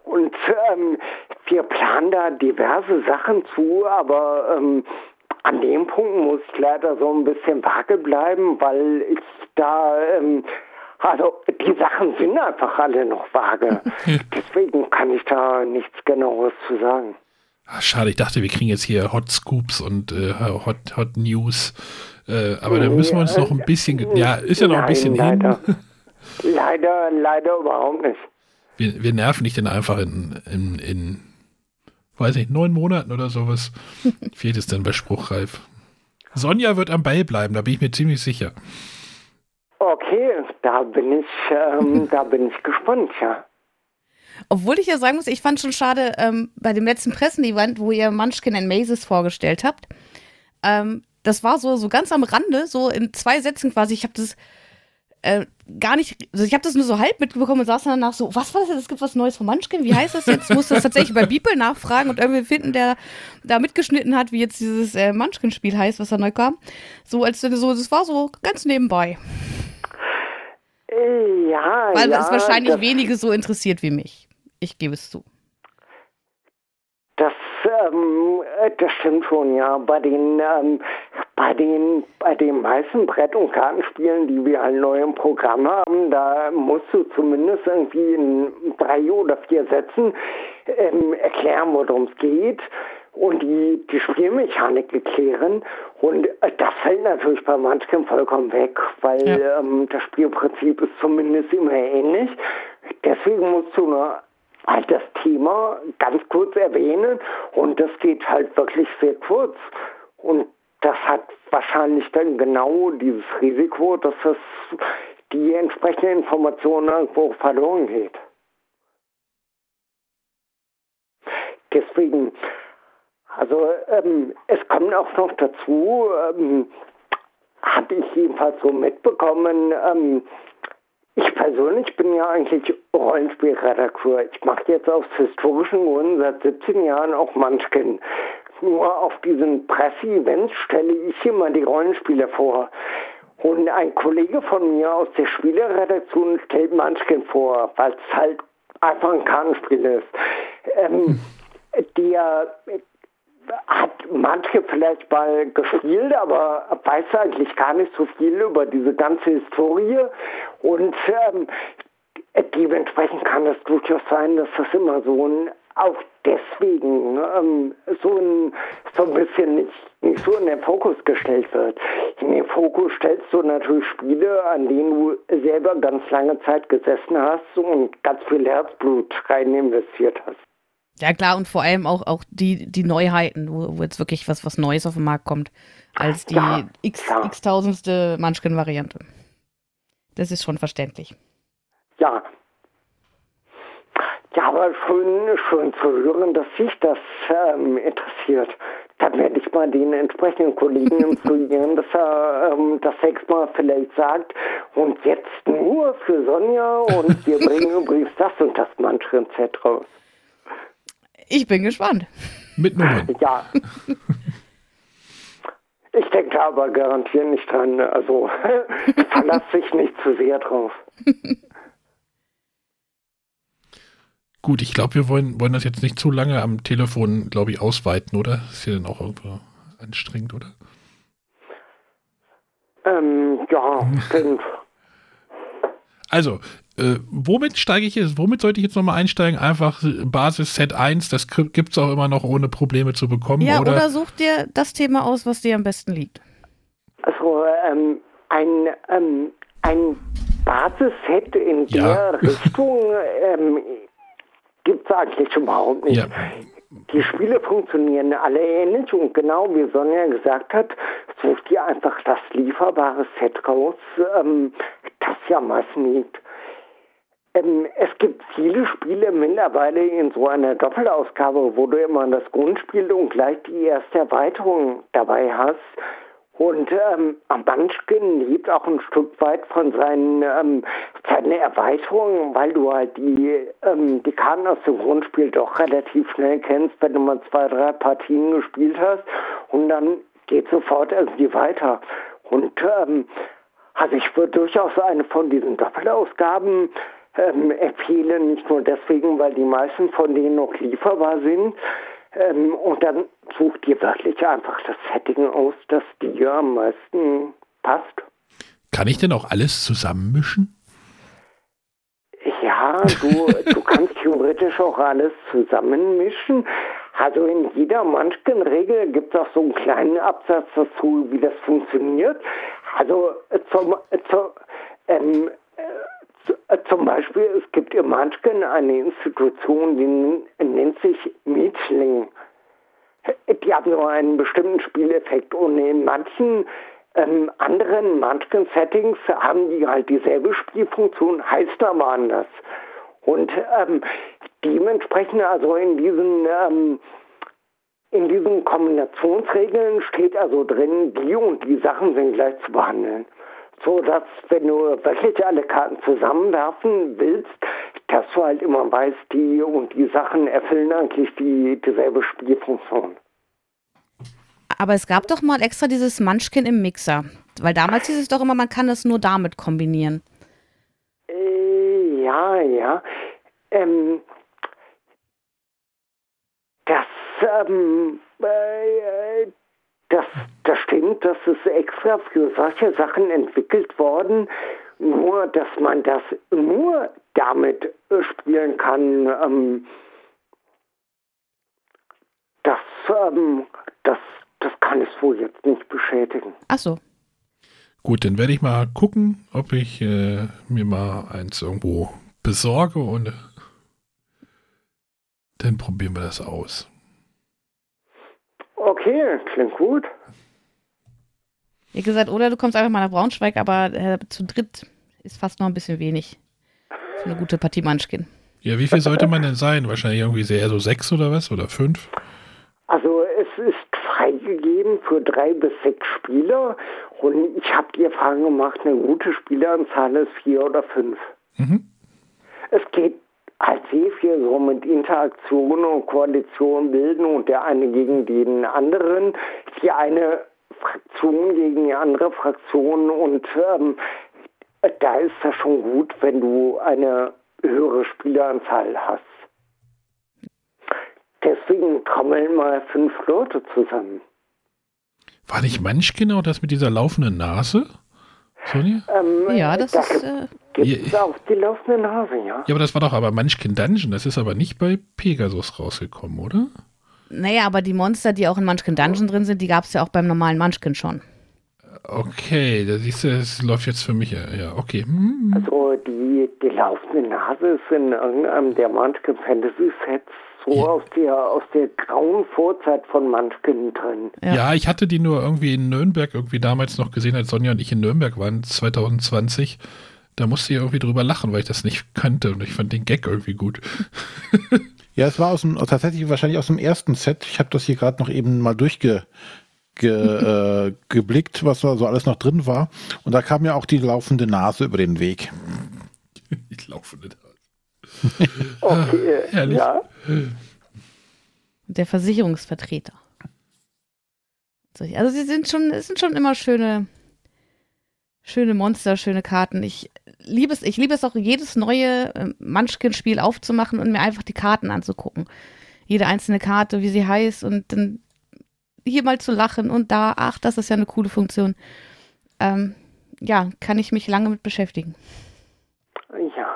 und ähm, wir planen da diverse Sachen zu, aber ähm, an dem Punkt muss ich leider so ein bisschen vage bleiben, weil ich da, ähm, also die Sachen sind einfach alle noch vage. Deswegen kann ich da nichts genaues zu sagen. Ah, schade, ich dachte, wir kriegen jetzt hier Hot Scoops und äh, Hot, Hot News. Äh, aber da müssen wir uns noch ein bisschen. Ja, ist ja noch ein Nein, bisschen leider. hin. Leider, leider überhaupt nicht. Wir, wir nerven dich dann einfach in, in, in, weiß nicht, neun Monaten oder sowas. Fehlt es dann bei Spruchreif. Sonja wird am Ball bleiben, da bin ich mir ziemlich sicher. Okay, da bin ich, ähm, da bin ich gespannt, ja. Obwohl ich ja sagen muss, ich fand schon schade, ähm, bei dem letzten Pressenevent, wo ihr Munchkin and Mazes vorgestellt habt, ähm, das war so, so ganz am Rande, so in zwei Sätzen quasi. Ich habe das äh, gar nicht, also ich habe das nur so halb mitbekommen und saß danach so, was war das jetzt? Es gibt was Neues von Munchkin? Wie heißt das jetzt? Musste das tatsächlich bei Beeple nachfragen und irgendwie finden, der da mitgeschnitten hat, wie jetzt dieses äh, Munchkin-Spiel heißt, was da neu kam. So, als so, das war so ganz nebenbei. Ja, Weil ja, es wahrscheinlich das, wenige so interessiert wie mich. Ich gebe es zu. Das, ähm, äh, das stimmt schon, ja. Bei den, ähm, bei den, bei den meisten Brett- und Kartenspielen, die wir halt neu im Programm haben, da musst du zumindest irgendwie in drei oder vier Sätzen ähm, erklären, worum es geht und die, die Spielmechanik erklären. Und äh, das fällt natürlich bei manchen vollkommen weg, weil Ja. ähm, das Spielprinzip ist zumindest immer ähnlich. Deswegen musst du nur halt das Thema ganz kurz erwähnen und das geht halt wirklich sehr kurz. Und das hat wahrscheinlich dann genau dieses Risiko, dass es die entsprechende Information irgendwo verloren geht. Deswegen, also ähm, es kommt auch noch dazu, ähm, habe ich jedenfalls so mitbekommen, ähm, ich persönlich bin ja eigentlich Rollenspielredakteur. Ich mache jetzt aus historischen Gründen seit 17 Jahren auch Munchkin. Nur auf diesen Presse-Events stelle ich immer die Rollenspiele vor. Und ein Kollege von mir aus der Spieleredaktion stellt Munchkin vor, weil es halt einfach ein Kartenspiel ist. Ähm, der hat manche vielleicht mal gespielt, aber weiß eigentlich gar nicht so viel über diese ganze Historie. Und ähm, dementsprechend kann es durchaus sein, dass das immer so ein, auch deswegen ähm, so, ein, so ein bisschen nicht, nicht so in den Fokus gestellt wird. In den Fokus stellst du natürlich Spiele, an denen du selber ganz lange Zeit gesessen hast und ganz viel Herzblut rein investiert hast. Ja klar, und vor allem auch, auch die, die Neuheiten, wo, wo jetzt wirklich was, was Neues auf den Markt kommt, als die Ja, x, ja. x-tausendste Munchkin-Variante. Das ist schon verständlich. Ja. Ja, aber schön, schön zu hören, dass sich das ähm, interessiert. Dann werde ich mal den entsprechenden Kollegen instruieren, dass er ähm, das sechsmal vielleicht sagt. Und jetzt nur für Sonja und wir bringen übrigens das und das Manschrezept raus. Ich bin gespannt. Mit Nummern. Ja. Ich denke aber garantiert nicht dran. Also verlass dich nicht zu sehr drauf. Gut, ich glaube, wir wollen, wollen das jetzt nicht zu lange am Telefon, glaube ich, ausweiten, oder? Ist ja dann auch irgendwo anstrengend, oder? Ähm, ja, stimmt. Also, äh, womit steige ich jetzt, womit sollte ich jetzt nochmal einsteigen? Einfach Basis Set 1, das gibt es auch immer noch ohne Probleme zu bekommen, Ja, oder? oder such dir das Thema aus, was dir am besten liegt. Also ähm, ein, ähm, ein Basisset in Ja. der Richtung ähm, gibt es eigentlich überhaupt nicht. Ja. Die Spiele funktionieren alle ähnlich und genau wie Sonja gesagt hat, sucht ihr einfach das lieferbare Set raus, ähm, das ja am meisten liegt. Ähm, es gibt viele Spiele mittlerweile in so einer Doppelausgabe, wo du immer das Grundspiel und gleich die erste Erweiterung dabei hast. Und ähm, Munchkin lebt auch ein Stück weit von seinen, ähm, seinen Erweiterungen, weil du halt die, ähm, die Karten aus dem Grundspiel doch relativ schnell kennst, wenn du mal zwei, drei Partien gespielt hast. Und dann geht sofort irgendwie weiter. Und ähm, also ich würde durchaus eine von diesen Doppelausgaben ähm, empfehlen, nicht nur deswegen, weil die meisten von denen noch lieferbar sind. Ähm, und dann such dir wirklich einfach das Setting aus, das dir am meisten passt. Kann ich denn auch alles zusammenmischen? Ja, du, du kannst theoretisch auch alles zusammenmischen. Also in jeder Munchkin-Regel gibt es auch so einen kleinen Absatz dazu, wie das funktioniert. Also äh, zum, äh, zu, ähm, äh, äh, zum Beispiel, es gibt in Munchkin eine Institution, die nen- nennt sich Mietling. Die haben nur einen bestimmten Spieleffekt und in manchen ähm, anderen Munchkin-Settings haben die halt dieselbe Spielfunktion, heißt aber anders. Und ähm, dementsprechend, also in diesen, ähm, in diesen Kombinationsregeln steht also drin, die und die Sachen sind gleich zu behandeln. So dass, wenn du wirklich alle Karten zusammenwerfen willst, dass du halt immer weißt, die und die Sachen erfüllen eigentlich die, dieselbe Spielfunktion. Aber es gab doch mal extra dieses Munchkin im Mixer. Weil damals hieß es doch immer, man kann das nur damit kombinieren. Äh, ja, ja. Ähm, das, ähm, äh, das, das stimmt, das ist extra für solche Sachen entwickelt worden. Nur, dass man das nur damit äh, spielen kann, ähm, das, ähm, das, das kann es wohl jetzt nicht beschädigen. Ach so. Gut, dann werde ich mal gucken, ob ich äh, mir mal eins irgendwo besorge und äh, dann probieren wir das aus. Okay, klingt gut. Wie gesagt, oder du kommst einfach mal nach Braunschweig, aber äh, zu dritt ist fast noch ein bisschen wenig für eine gute Partie Munchkin. Ja, wie viel sollte man denn sein? Wahrscheinlich irgendwie sehr so sechs oder was? Oder fünf? Also es ist freigegeben für drei bis sechs Spieler und ich habe die Erfahrung gemacht, eine gute Spieleranzahl ist vier oder fünf. Mhm. Es geht halt sehr viel so mit Interaktion und Koalition bilden und der eine gegen den anderen, die eine Fraktion gegen die andere Fraktion und ähm, da ist das schon gut, wenn du eine höhere Spieleranzahl hast. Deswegen trommeln mal fünf Leute zusammen. War nicht Munchkin auch das mit dieser laufenden Nase? Sonja? Ähm, Ja, das da ist. Äh, gibt es Ja. auch die laufende Nase, ja. Ja, aber das war doch aber Munchkin Dungeon. Das ist aber nicht bei Pegasus rausgekommen, oder? naja, aber die Monster, die auch in Munchkin Dungeon drin sind, die gab es ja auch beim normalen Munchkin schon. Okay, da siehst du, es läuft jetzt für mich. Ja, ja, okay. Hm. Also die, die laufende Nase ist in irgendeinem der Munchkin Fantasy Sets so Ja. aus der aus der grauen Vorzeit von Munchkin drin. Ja. Ja. ich hatte die nur irgendwie in Nürnberg irgendwie damals noch gesehen, als Sonja und ich in Nürnberg waren, 2020. Da musste ich irgendwie drüber lachen, weil ich das nicht kannte und ich fand den Gag irgendwie gut. Ja, es war aus dem, tatsächlich wahrscheinlich aus dem ersten Set. Ich habe das hier gerade noch eben mal durchge ge, äh, geblickt, was da so alles noch drin war. Und da kam ja auch die laufende Nase über den Weg. Ich laufe nicht. Okay, herrlich. ja. Der Versicherungsvertreter. Also sie sind schon, es sind schon immer schöne, schöne Monster, schöne Karten. Ich liebe es, ich liebe es auch, jedes neue äh, Munchkin-Spiel aufzumachen und mir einfach die Karten anzugucken. Jede einzelne Karte, wie sie heißt und dann hier mal zu lachen und da, ach, das ist ja eine coole Funktion. Ähm, ja, kann ich mich lange mit beschäftigen. Ja.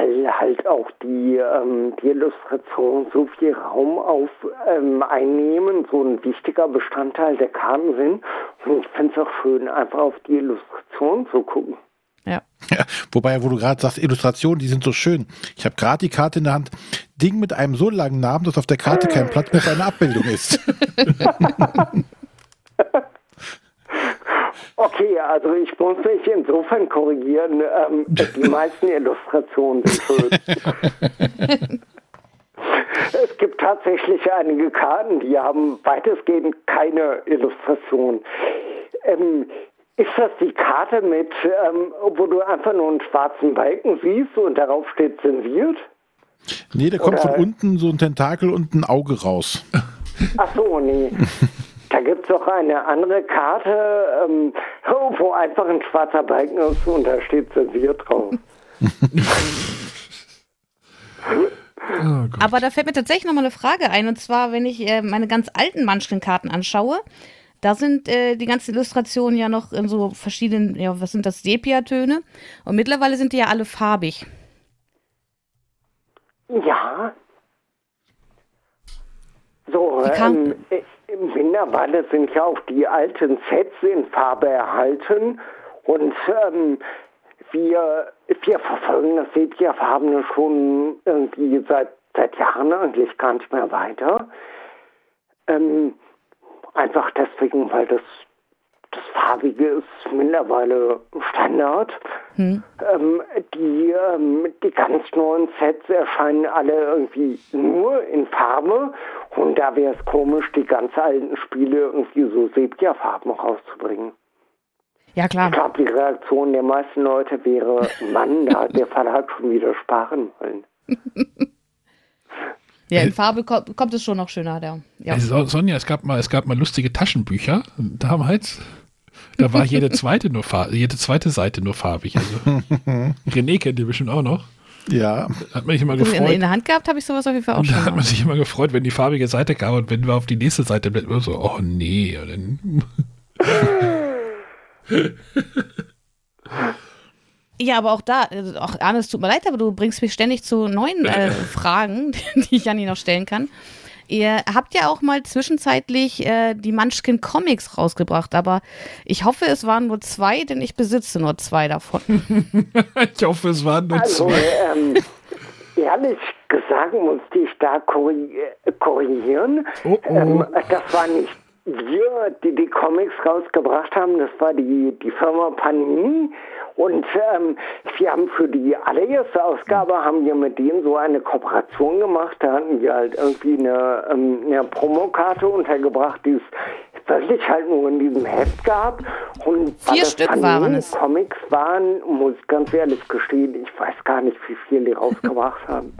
Weil halt auch die, ähm, die Illustrationen so viel Raum auf ähm, einnehmen, so ein wichtiger Bestandteil der Karten sind. Und ich finde es auch schön, einfach auf die Illustration zu gucken. Ja. Ja, wobei, wo du gerade sagst, Illustrationen, die sind so schön. Ich habe gerade die Karte in der Hand. Ding mit einem so langen Namen, dass auf der Karte kein Platz mehr für eine Abbildung ist. Okay, also ich muss mich insofern korrigieren. Ähm, die meisten Illustrationen sind schön. es gibt tatsächlich einige Karten, die haben weitestgehend keine Illustration. Ähm, ist das die Karte mit, ähm, wo du einfach nur einen schwarzen Balken siehst und darauf steht zensiert? Nee, da kommt Oder- von unten so ein Tentakel und ein Auge raus. Ach so, nee. Da gibt es auch eine andere Karte, ähm, wo einfach ein schwarzer Balken ist und da steht zensiert drauf. Oh. Aber da fällt mir tatsächlich nochmal eine Frage ein. Und zwar, wenn ich äh, meine ganz alten Munchkin-Karten anschaue, da sind äh, die ganzen Illustrationen ja noch in so verschiedenen, ja, was sind das, Sepia-Töne. Und mittlerweile sind die ja alle farbig. Ja. So, ähm, äh, mittlerweile sind ja auch die alten Sets in Farbe erhalten und ähm, wir, wir verfolgen das Sepia-Farbene schon irgendwie seit, seit Jahren eigentlich gar nicht mehr weiter. Ähm, einfach deswegen, weil das, das Farbige ist mittlerweile Standard. Hm. Ähm, die, ähm, die ganz neuen Sets erscheinen alle irgendwie nur in Farbe und da wäre es komisch, die ganz alten Spiele irgendwie so Sepia-Farben rauszubringen. Ja, Ich klar. glaube, die Reaktion der meisten Leute wäre, Mann, da hat der Verlag schon wieder sparen wollen. Ja, in Farbe ko kommt es schon noch schöner. Der, ja. Ey, So- Sonja, es gab mal, es gab mal lustige Taschenbücher damals. Da war jede zweite nur jede zweite Seite nur farbig. Also René kennt die bestimmt auch noch. Ja, Hat man sich immer in, in gefreut. der Hand gehabt habe ich sowas auf jeden Fall auch Und da schon. hat man sich immer gefreut, wenn die farbige Seite kam und wenn wir auf die nächste Seite blättern, so, oh nee. Und dann, Ja, aber auch da, also auch Arne, es tut mir leid, aber du bringst mich ständig zu neuen äh, Fragen, die ich Janni noch stellen kann. Ihr habt ja auch mal zwischenzeitlich äh, die Munchkin Comics rausgebracht, aber ich hoffe, es waren nur zwei, denn ich besitze nur zwei davon. ich hoffe, es waren nur Also, zwei. ähm, ehrlich gesagt musste ich da korri- äh, korrigieren. Oh, oh. Ähm, das war nicht wir, die die Comics rausgebracht haben, das war die, die Firma Panini. Und ähm, wir haben für die allererste Ausgabe haben wir mit denen so eine Kooperation gemacht. Da hatten wir halt irgendwie eine, ähm, eine Promokarte untergebracht, die es wirklich halt nur in diesem Heft gab. Und Vier Stück waren es. Comics waren, muss ich ganz ehrlich gestehen, ich weiß gar nicht, wie viel die rausgebracht haben.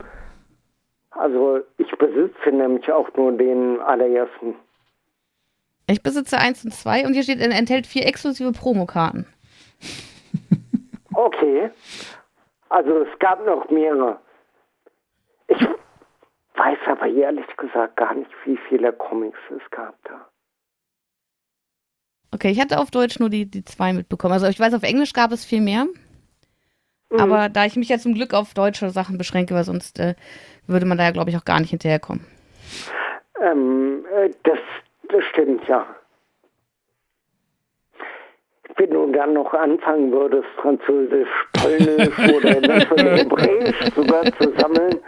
Also ich besitze nämlich auch nur den allerersten. Ich besitze eins und zwei und hier steht, er enthält vier exklusive Promokarten. Okay. Also es gab noch mehrere. Ich weiß aber ehrlich gesagt gar nicht, wie viele Comics es gab da. Okay, ich hatte auf Deutsch nur die, die zwei mitbekommen. Also ich weiß, auf Englisch gab es viel mehr. Mhm. Aber da ich mich ja zum Glück auf deutsche Sachen beschränke, weil sonst äh, würde man da ja, glaube ich, auch gar nicht hinterherkommen. Ähm, äh, das, das stimmt ja. Wenn du dann noch anfangen würdest, Französisch, Polnisch oder Hebräisch sogar zu sammeln,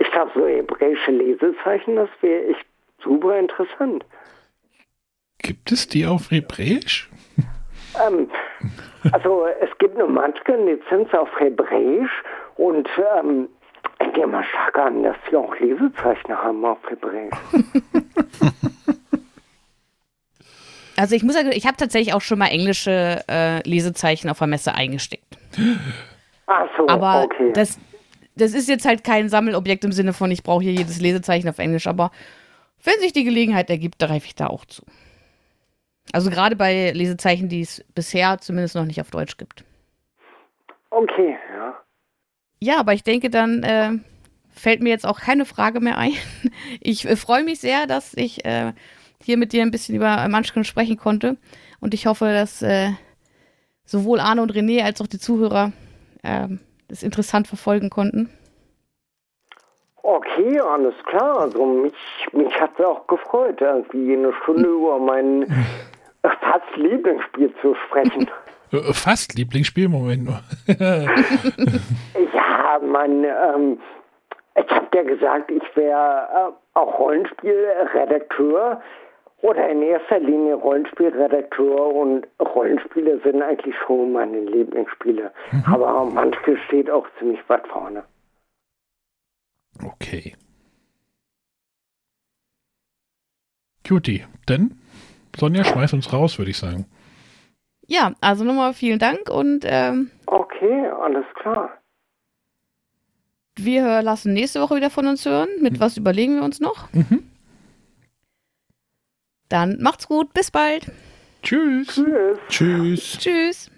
ich glaube, so hebräische Lesezeichen, das wäre echt super interessant. Gibt es die auf Hebräisch? Ähm, also es gibt eine Manchken-Lizenz auf Hebräisch und ähm, ich gehe mal stark an, dass sie auch Lesezeichen haben auf Hebräisch. Also ich muss sagen, ich habe tatsächlich auch schon mal englische äh, Lesezeichen auf der Messe eingesteckt. Ach so, Aber okay. das, das ist jetzt halt kein Sammelobjekt im Sinne von, ich brauche hier jedes Lesezeichen auf Englisch. Aber wenn sich die Gelegenheit ergibt, greife ich da auch zu. Also gerade bei Lesezeichen, die es bisher zumindest noch nicht auf Deutsch gibt. okay, ja. Ja, aber ich denke, dann äh, fällt mir jetzt auch keine Frage mehr ein. Ich äh, freue mich sehr, dass ich äh, hier mit dir ein bisschen über Munchkin sprechen konnte. Und ich hoffe, dass äh, sowohl Arne und René als auch die Zuhörer ähm, das interessant verfolgen konnten. Okay, alles klar. Also mich, mich hat es auch gefreut, irgendwie eine Stunde über mein äh, fast Lieblingsspiel zu sprechen. Äh, Fast Lieblingsspiel, Moment nur. Ja, man, ähm, ich habe ja gesagt, ich wäre äh, auch Rollenspielredakteur oder in erster Linie Rollenspielredakteur und Rollenspiele sind eigentlich schon meine Lieblingsspiele. Aber manche steht auch ziemlich weit vorne. Okay. Cutie, denn Sonja, schmeiß uns raus, würde ich sagen. Ja, also nochmal vielen Dank und ähm, Okay, alles klar. wir lassen nächste Woche wieder von uns hören. Mit was überlegen wir uns noch? Mhm. Dann macht's gut, bis bald. Tschüss. Tschüss. Tschüss. Tschüss.